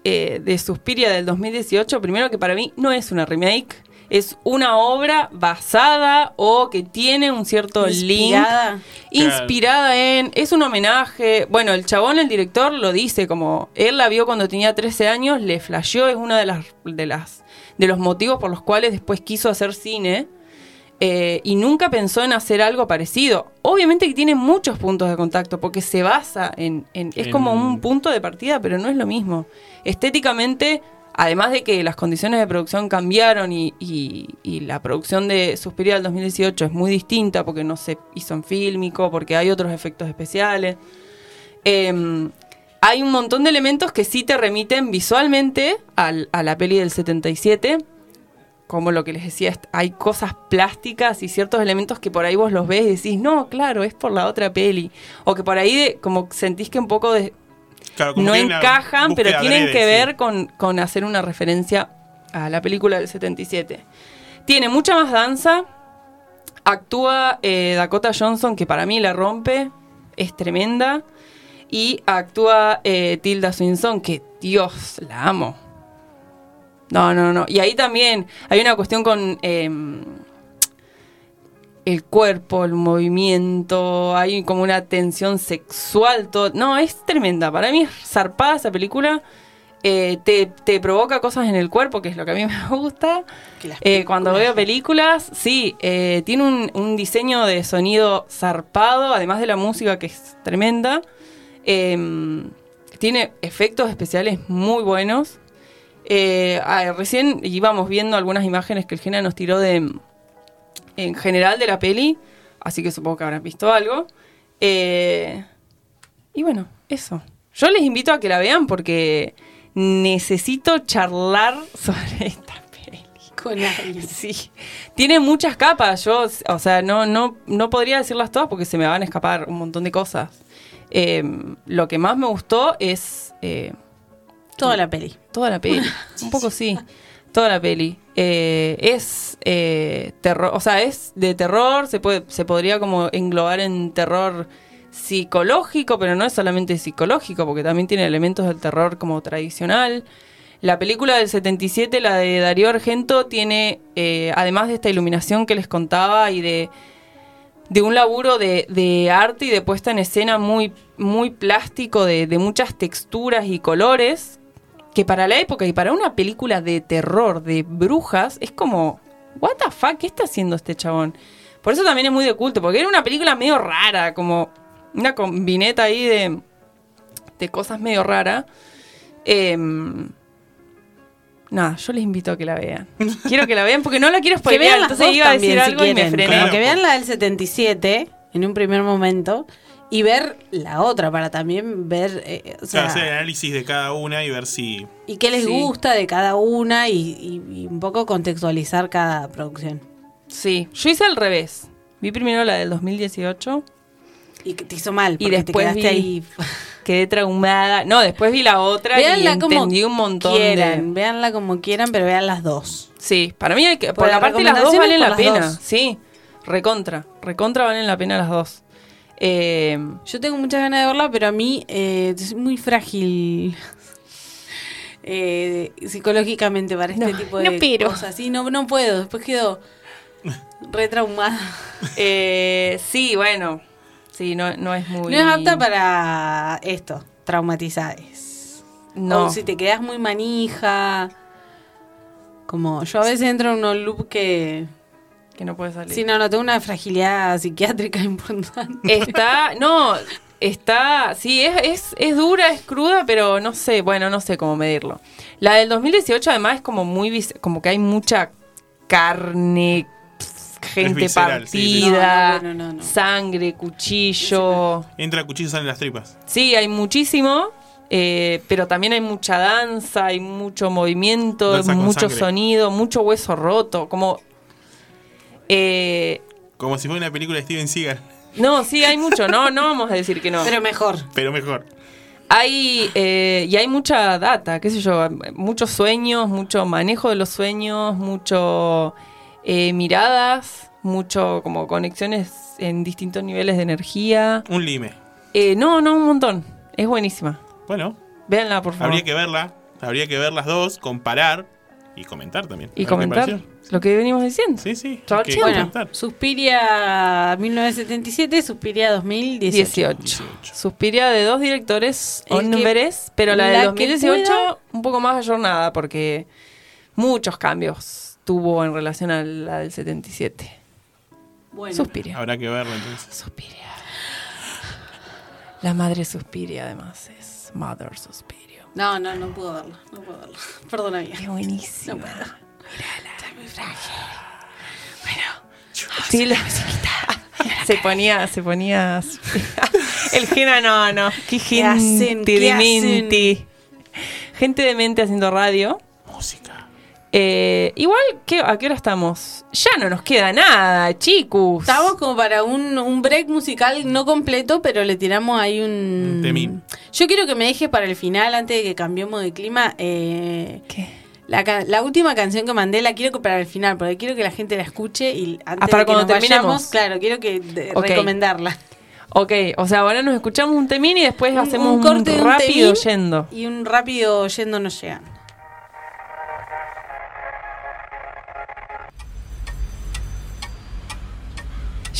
eh, de Suspiria del 2018, primero que para mí no es una remake, es una obra basada o que tiene un cierto link Inspirada. inspirada en. Es un homenaje. Bueno, el chabón, el director, lo dice como. Él la vio cuando tenía 13 años, le flasheó, es una de las, de las, de los motivos por los cuales después quiso hacer cine. Eh, y nunca pensó en hacer algo parecido. Obviamente que tiene muchos puntos de contacto, porque se basa en... en- es En- como un punto de partida, pero no es lo mismo. Estéticamente, además de que las condiciones de producción cambiaron y, y- y la producción de Suspiria del 2018 es muy distinta, porque no se hizo en fílmico, porque hay otros efectos especiales. Em, hay un montón de elementos que sí te remiten visualmente al- a la peli del 77. Como lo que les decía, hay cosas plásticas y ciertos elementos que por ahí vos los ves y decís, no, claro, es por la otra peli. O que por ahí de- como sentís que un poco de, Claro, como no encajan, pero tienen que sí. ver con, con hacer una referencia a la película del 77. Tiene mucha más danza. Actúa eh, Dakota Johnson, que para mí la rompe. Es tremenda. Y actúa eh, Tilda Swinton, que Dios, la amo. No, no, no. Y ahí también hay una cuestión con em, el cuerpo, el movimiento, hay como una tensión sexual. Todo. No, es tremenda. Para mí es zarpada esa película. Eh, te, te provoca cosas en el cuerpo, que es lo que a mí *laughs* me gusta. Eh, cuando veo películas, sí, eh, tiene un, un diseño de sonido zarpado, además de la música que es tremenda. Em, tiene efectos especiales muy buenos. Eh, ah, recién íbamos viendo algunas imágenes que el Gena nos tiró de en general de la peli, así que supongo que habrán visto algo. Eh, y bueno, eso. Yo les invito a que la vean porque necesito charlar *laughs* sobre esta peli. Con alguien. Sí, tiene muchas capas. Yo, o sea, no, no, no podría decirlas todas porque se me van a escapar un montón de cosas. Eh, lo que más me gustó es eh, Toda la peli. toda la peli. *laughs* un poco sí. Toda la peli. Eh, es eh, terror, o sea, es de terror, se, puede, se podría como englobar en terror psicológico, pero no es solamente psicológico, porque también tiene elementos del terror como tradicional. La película del 77, la de Darío Argento, tiene, eh, además de esta iluminación que les contaba y de, de un laburo de, de arte y de puesta en escena muy, muy plástico, de, de muchas texturas y colores, que para la época y para una película de terror, de brujas, es como, what the fuck, ¿qué está haciendo este chabón? Por eso también es muy de culto, porque era una película medio rara, como una combineta ahí de, de cosas medio raras. Em, nada, yo les invito a que la vean. Quiero que la vean porque no la quiero *laughs* Que spoilear, vean las entonces dos iba a decir también, si algo y me quieren. frené. Claro. Que vean la del 77 en un primer momento y ver la otra para también ver eh, o O sea, hacer el análisis de cada una y ver si. y qué les Sí. gusta de cada una y, y- y un poco contextualizar cada producción. Sí, yo hice al revés. Vi primero la del 2018, Y que te hizo mal, Y después te quedaste vi- ahí. *laughs* quedé traumada. No, después vi la otra y como entendí un montón quieran, de... véanla como quieran, pero vean las dos. Sí, para mí hay que... Por Por la las parte las dos valen la pena. dos. Sí, recontra. Recontra valen la pena las dos. Eh, Yo tengo muchas ganas de verla, pero a mí eh, es muy frágil eh, psicológicamente para este No, tipo de no pero. cosas. Sí, no, no puedo. Después quedo *laughs* retraumada. eh, sí, bueno. Sí, no, no es muy... No es apta para esto, traumatizadas. No. O si te quedas muy manija. Como yo a veces entro en un loop que... Que no puede salir. Sí, no, no, tengo una fragilidad psiquiátrica *laughs* importante. Está, no, está, sí, es, es, es dura, es cruda, pero no sé, bueno, no sé cómo medirlo. La del 2018 además es como muy, como que hay mucha carne, gente visceral, sí, sí. partida, No, no, no, no. sangre, cuchillo. Entra el cuchillo y salen las tripas. Sí, hay muchísimo, eh, pero también hay mucha danza, hay mucho movimiento, Danza mucho sangre. sonido, mucho hueso roto, como... Eh, Como si fuera una película de Steven Seagal, no, sí, hay mucho, no, no vamos a decir que no. Pero mejor. pero mejor. Hay, eh, y hay mucha data, qué sé yo, muchos sueños, mucho manejo de los sueños, mucho eh, miradas, mucho como conexiones en distintos niveles de energía. Un lime. Eh, no, no, un montón. Es buenísima. Bueno, Véanla, por favor. habría que verla. Habría que ver las dos, comparar y comentar también. y comentar. Lo que venimos diciendo. Sí, sí. Chao. Bueno. Suspiria 1977, Suspiria 2018. 18. 18. Suspiria de dos directores hombres, pero la, la del que 2018 pueda- un poco más ayornada porque muchos cambios tuvo en relación a la del 77. Bueno, Suspiria. Habrá que verlo entonces. Suspiria. La madre Suspiria, además, es Mother Suspiria. no, no, no puedo verlo. No puedo verlo. *laughs* Perdona, Qué amiga. buenísima. No puedo. Sí, la- *laughs* se ponía, se ponía. El Gena, no, no. Qué gente ¿Qué de hacen? mente. Gente de mente haciendo radio. Música. Eh, igual, ¿qué, ¿a qué hora estamos? Ya no nos queda nada, chicos. Estamos como para un, un break musical no completo, pero le tiramos ahí un... Un temín. Yo quiero que me deje para el final, antes de que cambiemos de clima, eh, ¿Qué? La, última canción que mandé la quiero que para el final, porque quiero que la gente la escuche y antes Ah, para de que cuando nos terminemos. vayamos, claro, quiero que de- Ok. recomendarla. Ok, o sea, ahora nos escuchamos un temín y después Un- hacemos un corte un rápido yendo. Y un rápido yendo no llegan.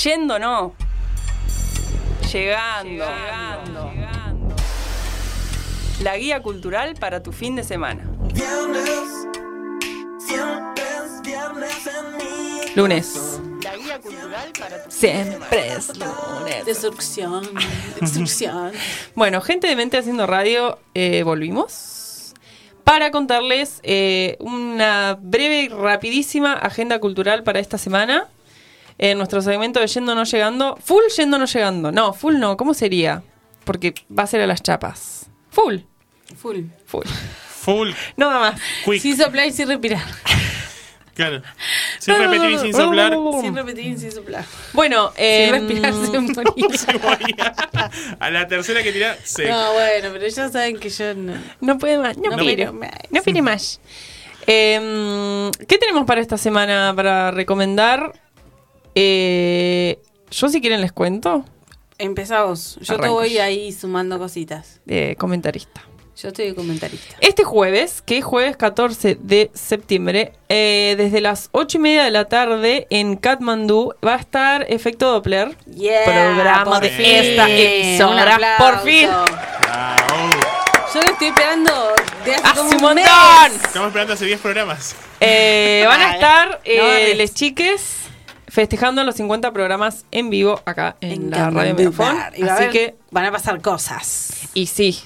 Yendo no. Llegando. Llegando. La guía cultural para tu fin de semana. Lunes. La guía cultural para tu Siempre es lunes. Destrucción, destrucción. *laughs* Bueno, gente de mente haciendo radio, eh, volvimos para contarles eh, una breve y rapidísima agenda cultural para esta semana. En nuestro segmento de Yendo No Llegando. Full Yendo No Llegando. No, full no. ¿Cómo sería? Porque va a ser a las chapas. Full. Full. Full. Full Nada más. quick. Sin soplar y sin respirar. *laughs* Claro. *laughs* Sin repetir y sin soplar. Sin repetir y sin soplar. Bueno, Sin eh, *laughs* respirar, sin morir. Se moría. A la tercera que tira, se. No, bueno, pero ya saben que yo no. No puede más, no, No quiero. puedo más. No quiere más. Eh, ¿Qué tenemos para esta semana para recomendar? Eh, yo si quieren les cuento. Empezamos. Yo te voy ahí sumando cositas. eh, comentarista. Yo estoy de comentarista. Este jueves, que es jueves 14 de septiembre, eh, desde las 8 y media de la tarde en Katmandú va a estar Efecto Doppler. Yeah, programa de fin. esta emisora. Por fin. Bravo. Yo lo estoy esperando de hace, ¡Hace como un montón! mes. Estamos esperando hace 10 programas. Eh, van a estar eh, No les chiques festejando los 50 programas en vivo acá en, la radio Megafon. Así que, van a pasar cosas. y sí.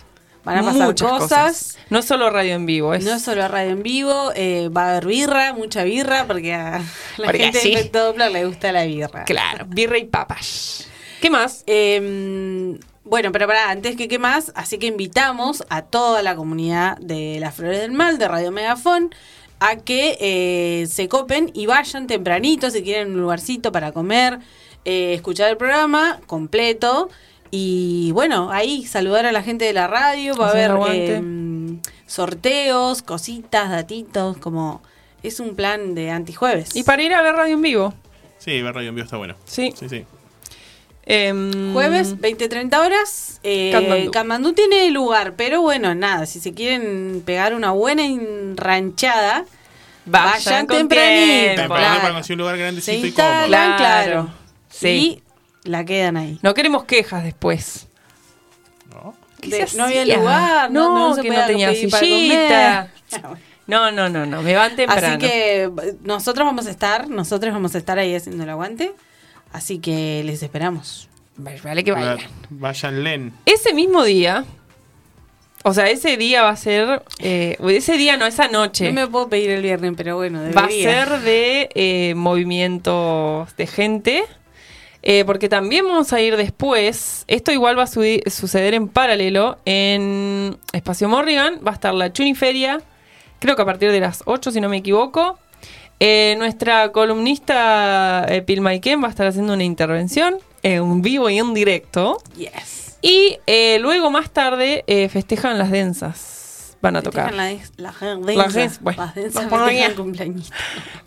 Van a pasar muchas cosas. No solo radio en vivo, es No solo radio en vivo, eh, va a haber birra, mucha birra, porque a la Porque gente sí. de Doppler le gusta la birra. Claro, birra y papas. ¿Qué más? Eh, bueno, pero para antes que qué más, así que invitamos a toda la comunidad de Las Flores del Mal, de Radio Megafon, a que eh, se copen y vayan tempranito si quieren un lugarcito para comer, eh, escuchar el programa completo. Y bueno, ahí saludar a la gente de la radio, va a haber eh, sorteos, cositas, datitos, como es un plan de antijueves. Y para ir a ver radio en vivo. Sí, ver radio en vivo está bueno. Sí. Sí, sí. Em, Jueves, 20-30 horas. Eh, Katmandú. Katmandú. tiene lugar, pero bueno, nada, si se quieren pegar una buena ranchada, vayan con tempranito. tiempo. Temprano claro. para un lugar se grandecito y cómodo. Claro. claro. Sí. Y la quedan ahí. No queremos quejas después. ¿No? ¿Qué De- se no había lugar, no, No, no, se que no tenía sillita. comer. *laughs* No, no, no, no. Me van temprano. Así que nosotros vamos a estar, nosotros vamos a estar ahí haciendo el aguante. Así que les esperamos. Vale que vayan. Vayan Len. Ese mismo día, o sea, ese día va a ser, eh, ese día no, esa noche, No me puedo pedir el viernes, pero bueno, va a debería. ser de eh, movimientos de gente, eh, porque también vamos a ir después, esto igual va a su- suceder en paralelo, en Espacio Morrigan va a estar la Chuniferia, creo que a partir de las 8 si no me equivoco. Eh, nuestra columnista eh, Pilmaiken va a estar haciendo una intervención en vivo y en directo. Yes. Y eh, luego más tarde festejan las densas. Van a tocar. Festejan La, des- la Las densa. dens- bueno, Las densas festejan allá. cumpleaños.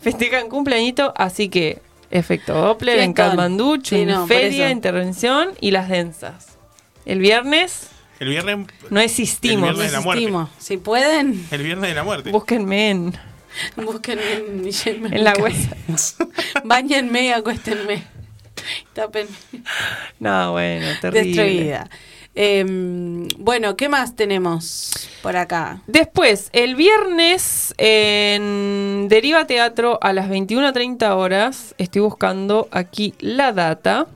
Festejan cumpleañito, así que efecto Doppler en. Katmandú, Sí, no, Feria, intervención y las densas. El viernes El viernes, no existimos. El viernes de la muerte. Si pueden, el viernes de la muerte. Búsquenme en, busquen en, llévenme en la a web. casa. *laughs* Báñenme y acuéstenme. Tápenme. No, bueno, terrible. Destruida. Em, bueno, ¿qué más tenemos por acá? Después, el viernes en Deriva Teatro a las 21.30 horas, estoy buscando aquí la data.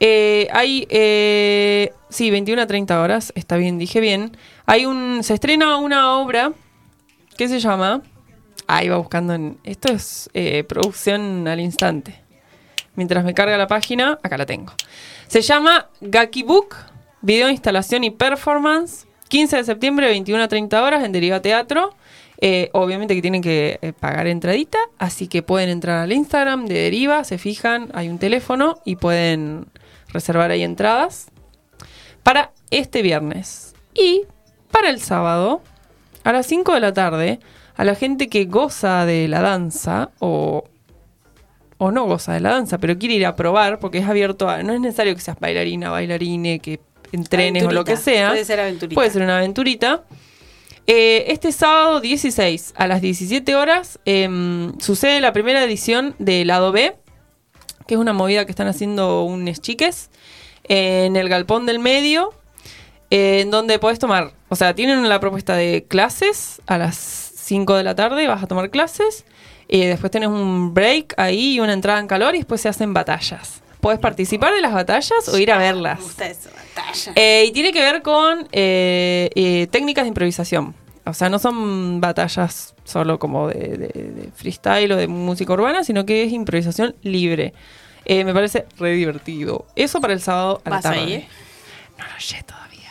Eh, hay, eh, sí, 21.30 horas, está bien, dije bien. Hay un, se estrena una obra que se llama, ahí va buscando en, esto es eh, producción al instante. Mientras me carga la página, acá la tengo. Se llama Gaki Book, video instalación y performance. 15 de septiembre, 21 a 30 horas en Deriva Teatro. Eh, obviamente que tienen que eh, pagar entradita, así que pueden entrar al Instagram de Deriva, se fijan, hay un teléfono y pueden reservar ahí entradas para este viernes. Y para el sábado, a las 5 de la tarde, a la gente que goza de la danza o o no goza de la danza, pero quiere ir a probar, porque es abierto a. No es necesario que seas bailarina, bailarine, que entrenes o lo que sea. puede ser aventurita. Puede ser una aventurita. Eh, este sábado 16 a las 17 horas em, sucede la primera edición de Lado B, que es una movida que están haciendo unos chiques en el galpón del medio, eh, en donde podés tomar, o sea, tienen la propuesta de clases a las 5 de la tarde, vas a tomar clases, después tenés un break ahí y una entrada en calor y después se hacen batallas. Podés participar de las batallas o ir a verlas. Me gusta eso, batalla. Eh, y tiene que ver con eh, eh, técnicas de improvisación. O sea, no son batallas solo como de, de- de freestyle o de música urbana, sino que es improvisación libre. Eh, me parece re divertido. Eso para el sábado a la ¿Vas a tarde. No lo sé todavía.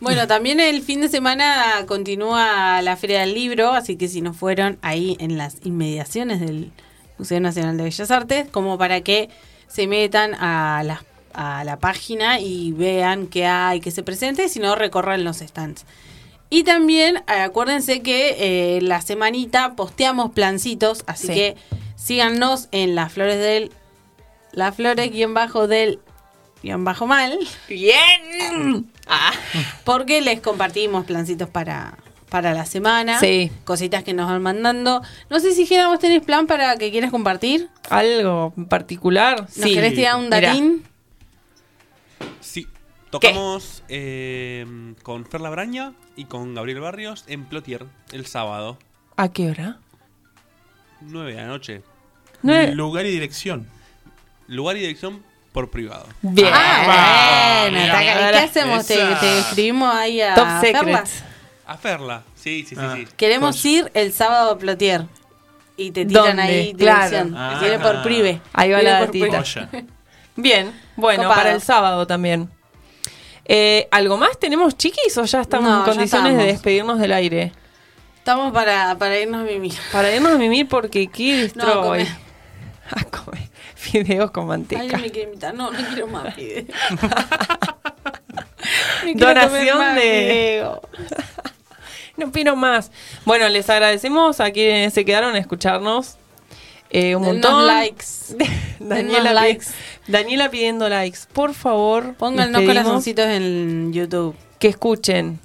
Bueno, también el fin de semana continúa la Feria del Libro, así que si no fueron ahí en las inmediaciones del Museo Nacional de Bellas Artes, como para que se metan a la, a la página y vean qué hay, que se presente, si no recorran los stands. Y también eh, acuérdense que eh, la semanita posteamos plancitos, así Sí. que síganos en las flores del... Las flores guion bajo del guion bajo mal. ¡Bien! Ah. Porque les compartimos plancitos para, para la semana. Sí. Cositas que nos van mandando. No sé si Gena, vos tenés plan para que quieras compartir. ¿Algo en particular? ¿Nos querés tirar un Mirá. datín? Sí, tocamos eh, con Fer Labraña y con Gabriel Barrios en Plotier el sábado, ¿A qué hora? 9 de la noche. Nueve- Lugar y dirección. Lugar y dirección por privado. Bien. Ah. ¿Y ¿Qué hacemos? ¿Te, esa. te escribimos ahí a Top? Secret. A Ferla, sí, sí, sí. Ah. sí. Queremos Pues- ir el sábado a Plotier. Y te tiran ¿Dónde? ahí Claro. dirección. Ah. Viene por prive. Ahí va Viene la datita. *laughs* Bien, bueno, Copado. para el sábado también. Eh, ¿Algo más tenemos, chiquis, o ya estamos No, en condiciones de despedirnos del aire? Estamos para, para irnos a mimir. Para irnos a mimir porque qué No, a comer. hoy. *laughs* A comer. Fideos con manteca. Alguien me quiere invitar. No, no quiero más *laughs* quiero Donación comer más de- video. *laughs* No pino más. Bueno, les agradecemos a quienes se quedaron a escucharnos. Eh, un Denos montón. likes. *laughs* Daniela, likes. Daniela pidiendo likes. Por favor, Pónganos corazoncitos en YouTube. que escuchen.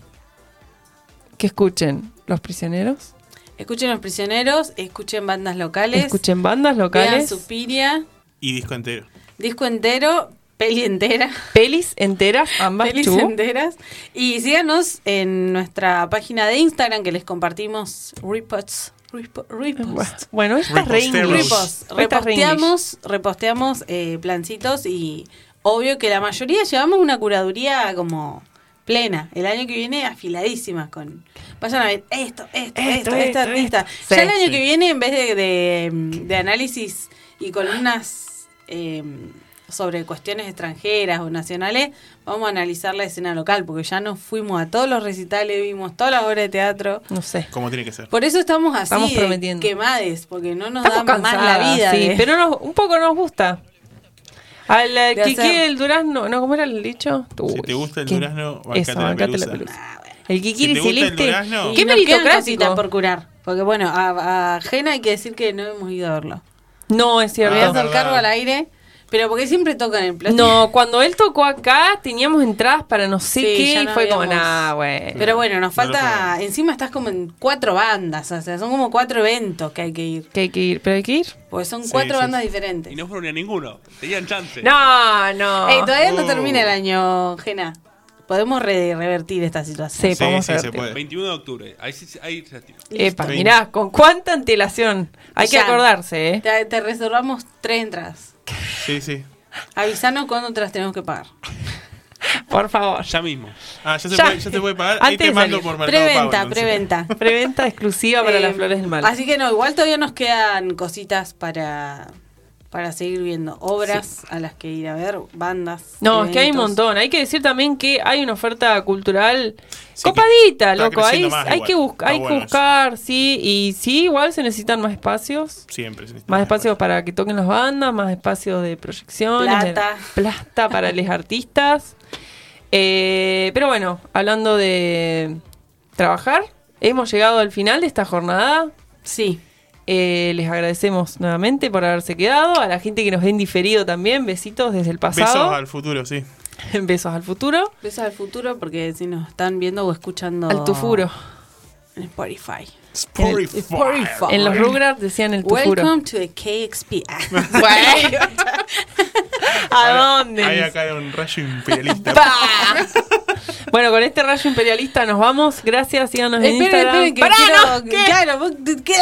Que escuchen Los Prisioneros. Escuchen Los Prisioneros, escuchen bandas locales. Escuchen bandas Vean locales. Suspiria, Y disco entero. disco entero, peli entera. Pelis enteras, ambas Pelis enteras. Y síganos en nuestra página de Instagram que les compartimos reposts. repo- reposts. Bueno, esta es re Reposteros. English. Reposts. Esta es re English. Reposteamos, reposteamos eh, plancitos y obvio que la mayoría llevamos una curaduría como plena. El año que viene afiladísimas con... Vayan a ver esto, esto, esto, Esto, esta, esta. Ya el año sí. que viene, en vez de, de, de análisis y columnas eh, sobre cuestiones extranjeras o nacionales, vamos a analizar la escena local, porque ya nos fuimos a todos los recitales, vimos todas las obras de teatro. No sé. Como tiene que ser. Por eso estamos así, Estamos prometiendo. quemades, porque no nos Estamos da más la vida. sí, de- pero nos- un poco nos gusta. Al eh, Kiki hacer. del durazno, ¿no? ¿Cómo era el dicho? Si te gusta el ¿qué? durazno, bancate Eso, la pelusa. la pelusa. Ah, bueno. El Kikiri Si el celeste. durazno- ¿Qué meritocrático? por curar. Porque bueno, a, a Jena hay que decir que no hemos ido a verlo. No, es Voy a cierto. Hacer cargo al aire, pero porque siempre tocan el plato. No, cuando él tocó acá, teníamos entradas para no sé Sí, qué y no fue como, nah, güey. Pero bueno, nos falta. Encima estás como en cuatro bandas, o sea, son como cuatro eventos que hay que ir. Que hay que ir, pero hay que ir. Porque son Sí, cuatro sí, bandas sí. diferentes. Y no fueron ni a ninguno. Tenían chance. No, no. Ey, todavía no Oh. termina el año, Jena. podemos re- revertir esta situación. Sí, Sí, podemos sí, se revertir. puede. 21 de octubre. Ahí, sí- ahí se. Epa, mirá, con cuánta antelación. Hay que acordarse, ¿eh? Te, te reservamos tres entradas. Sí, sí. Avisanos cuándo te las tenemos que pagar. Por favor. Ya mismo. Ah, ya se, Ya. Puede, ya se puede pagar. Ahí Antes te de mando por Mercado Pago, Preventa, preventa. Preventa exclusiva para Eh, las flores del mal. Así que no, igual todavía nos quedan cositas para, para seguir viendo. Obras a las que ir a ver, bandas. No, es que hay un montón. Hay que decir también que hay una oferta cultural Sí, copadita, loco. Más hay igual. que, buscar hay que eso. buscar, sí. Y sí, igual se necesitan más espacios. Siempre. se necesita Más espacios para que toquen las bandas, más espacios de proyecciones. de- Plata. plata para los *laughs* artistas. Eh, pero bueno, hablando de trabajar, hemos llegado al final de esta jornada. Sí. Eh, les agradecemos nuevamente por haberse quedado. A la gente que nos ven diferido también, besitos desde el pasado. Besos al futuro, sí. *laughs* Besos al futuro. Besos al futuro porque si nos están viendo o escuchando Al tufuro. en Spotify. Spotify. Spotify. En los Rugrats decían el tufuro. Welcome to the KXP. *laughs* *laughs* ¿A dónde? Hay acá un rayo imperialista. Bueno, con este rayo imperialista nos vamos. Gracias, síganos en esperen, Instagram. esperen, que Pará, quiero, no, ¿qué? claro, vos- ¿qué?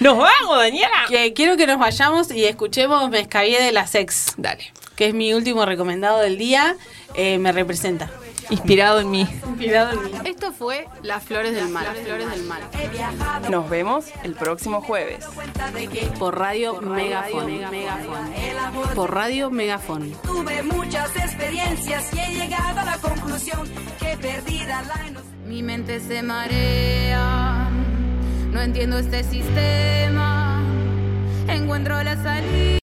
Nos vamos, Daniela. Que quiero que nos vayamos y escuchemos Me de la sex, Dale. que es mi último recomendado del día. Eh, me representa. Inspirado en mí. Inspirado en mí. Esto fue Las Flores del Mal. Las Flores del Mal. Nos vemos el próximo jueves. Por Radio Megafon. Por Radio Megafon. Tuve muchas experiencias y he llegado a la conclusión que perdida la. Mi mente se marea. No entiendo este sistema. Encuentro la salida.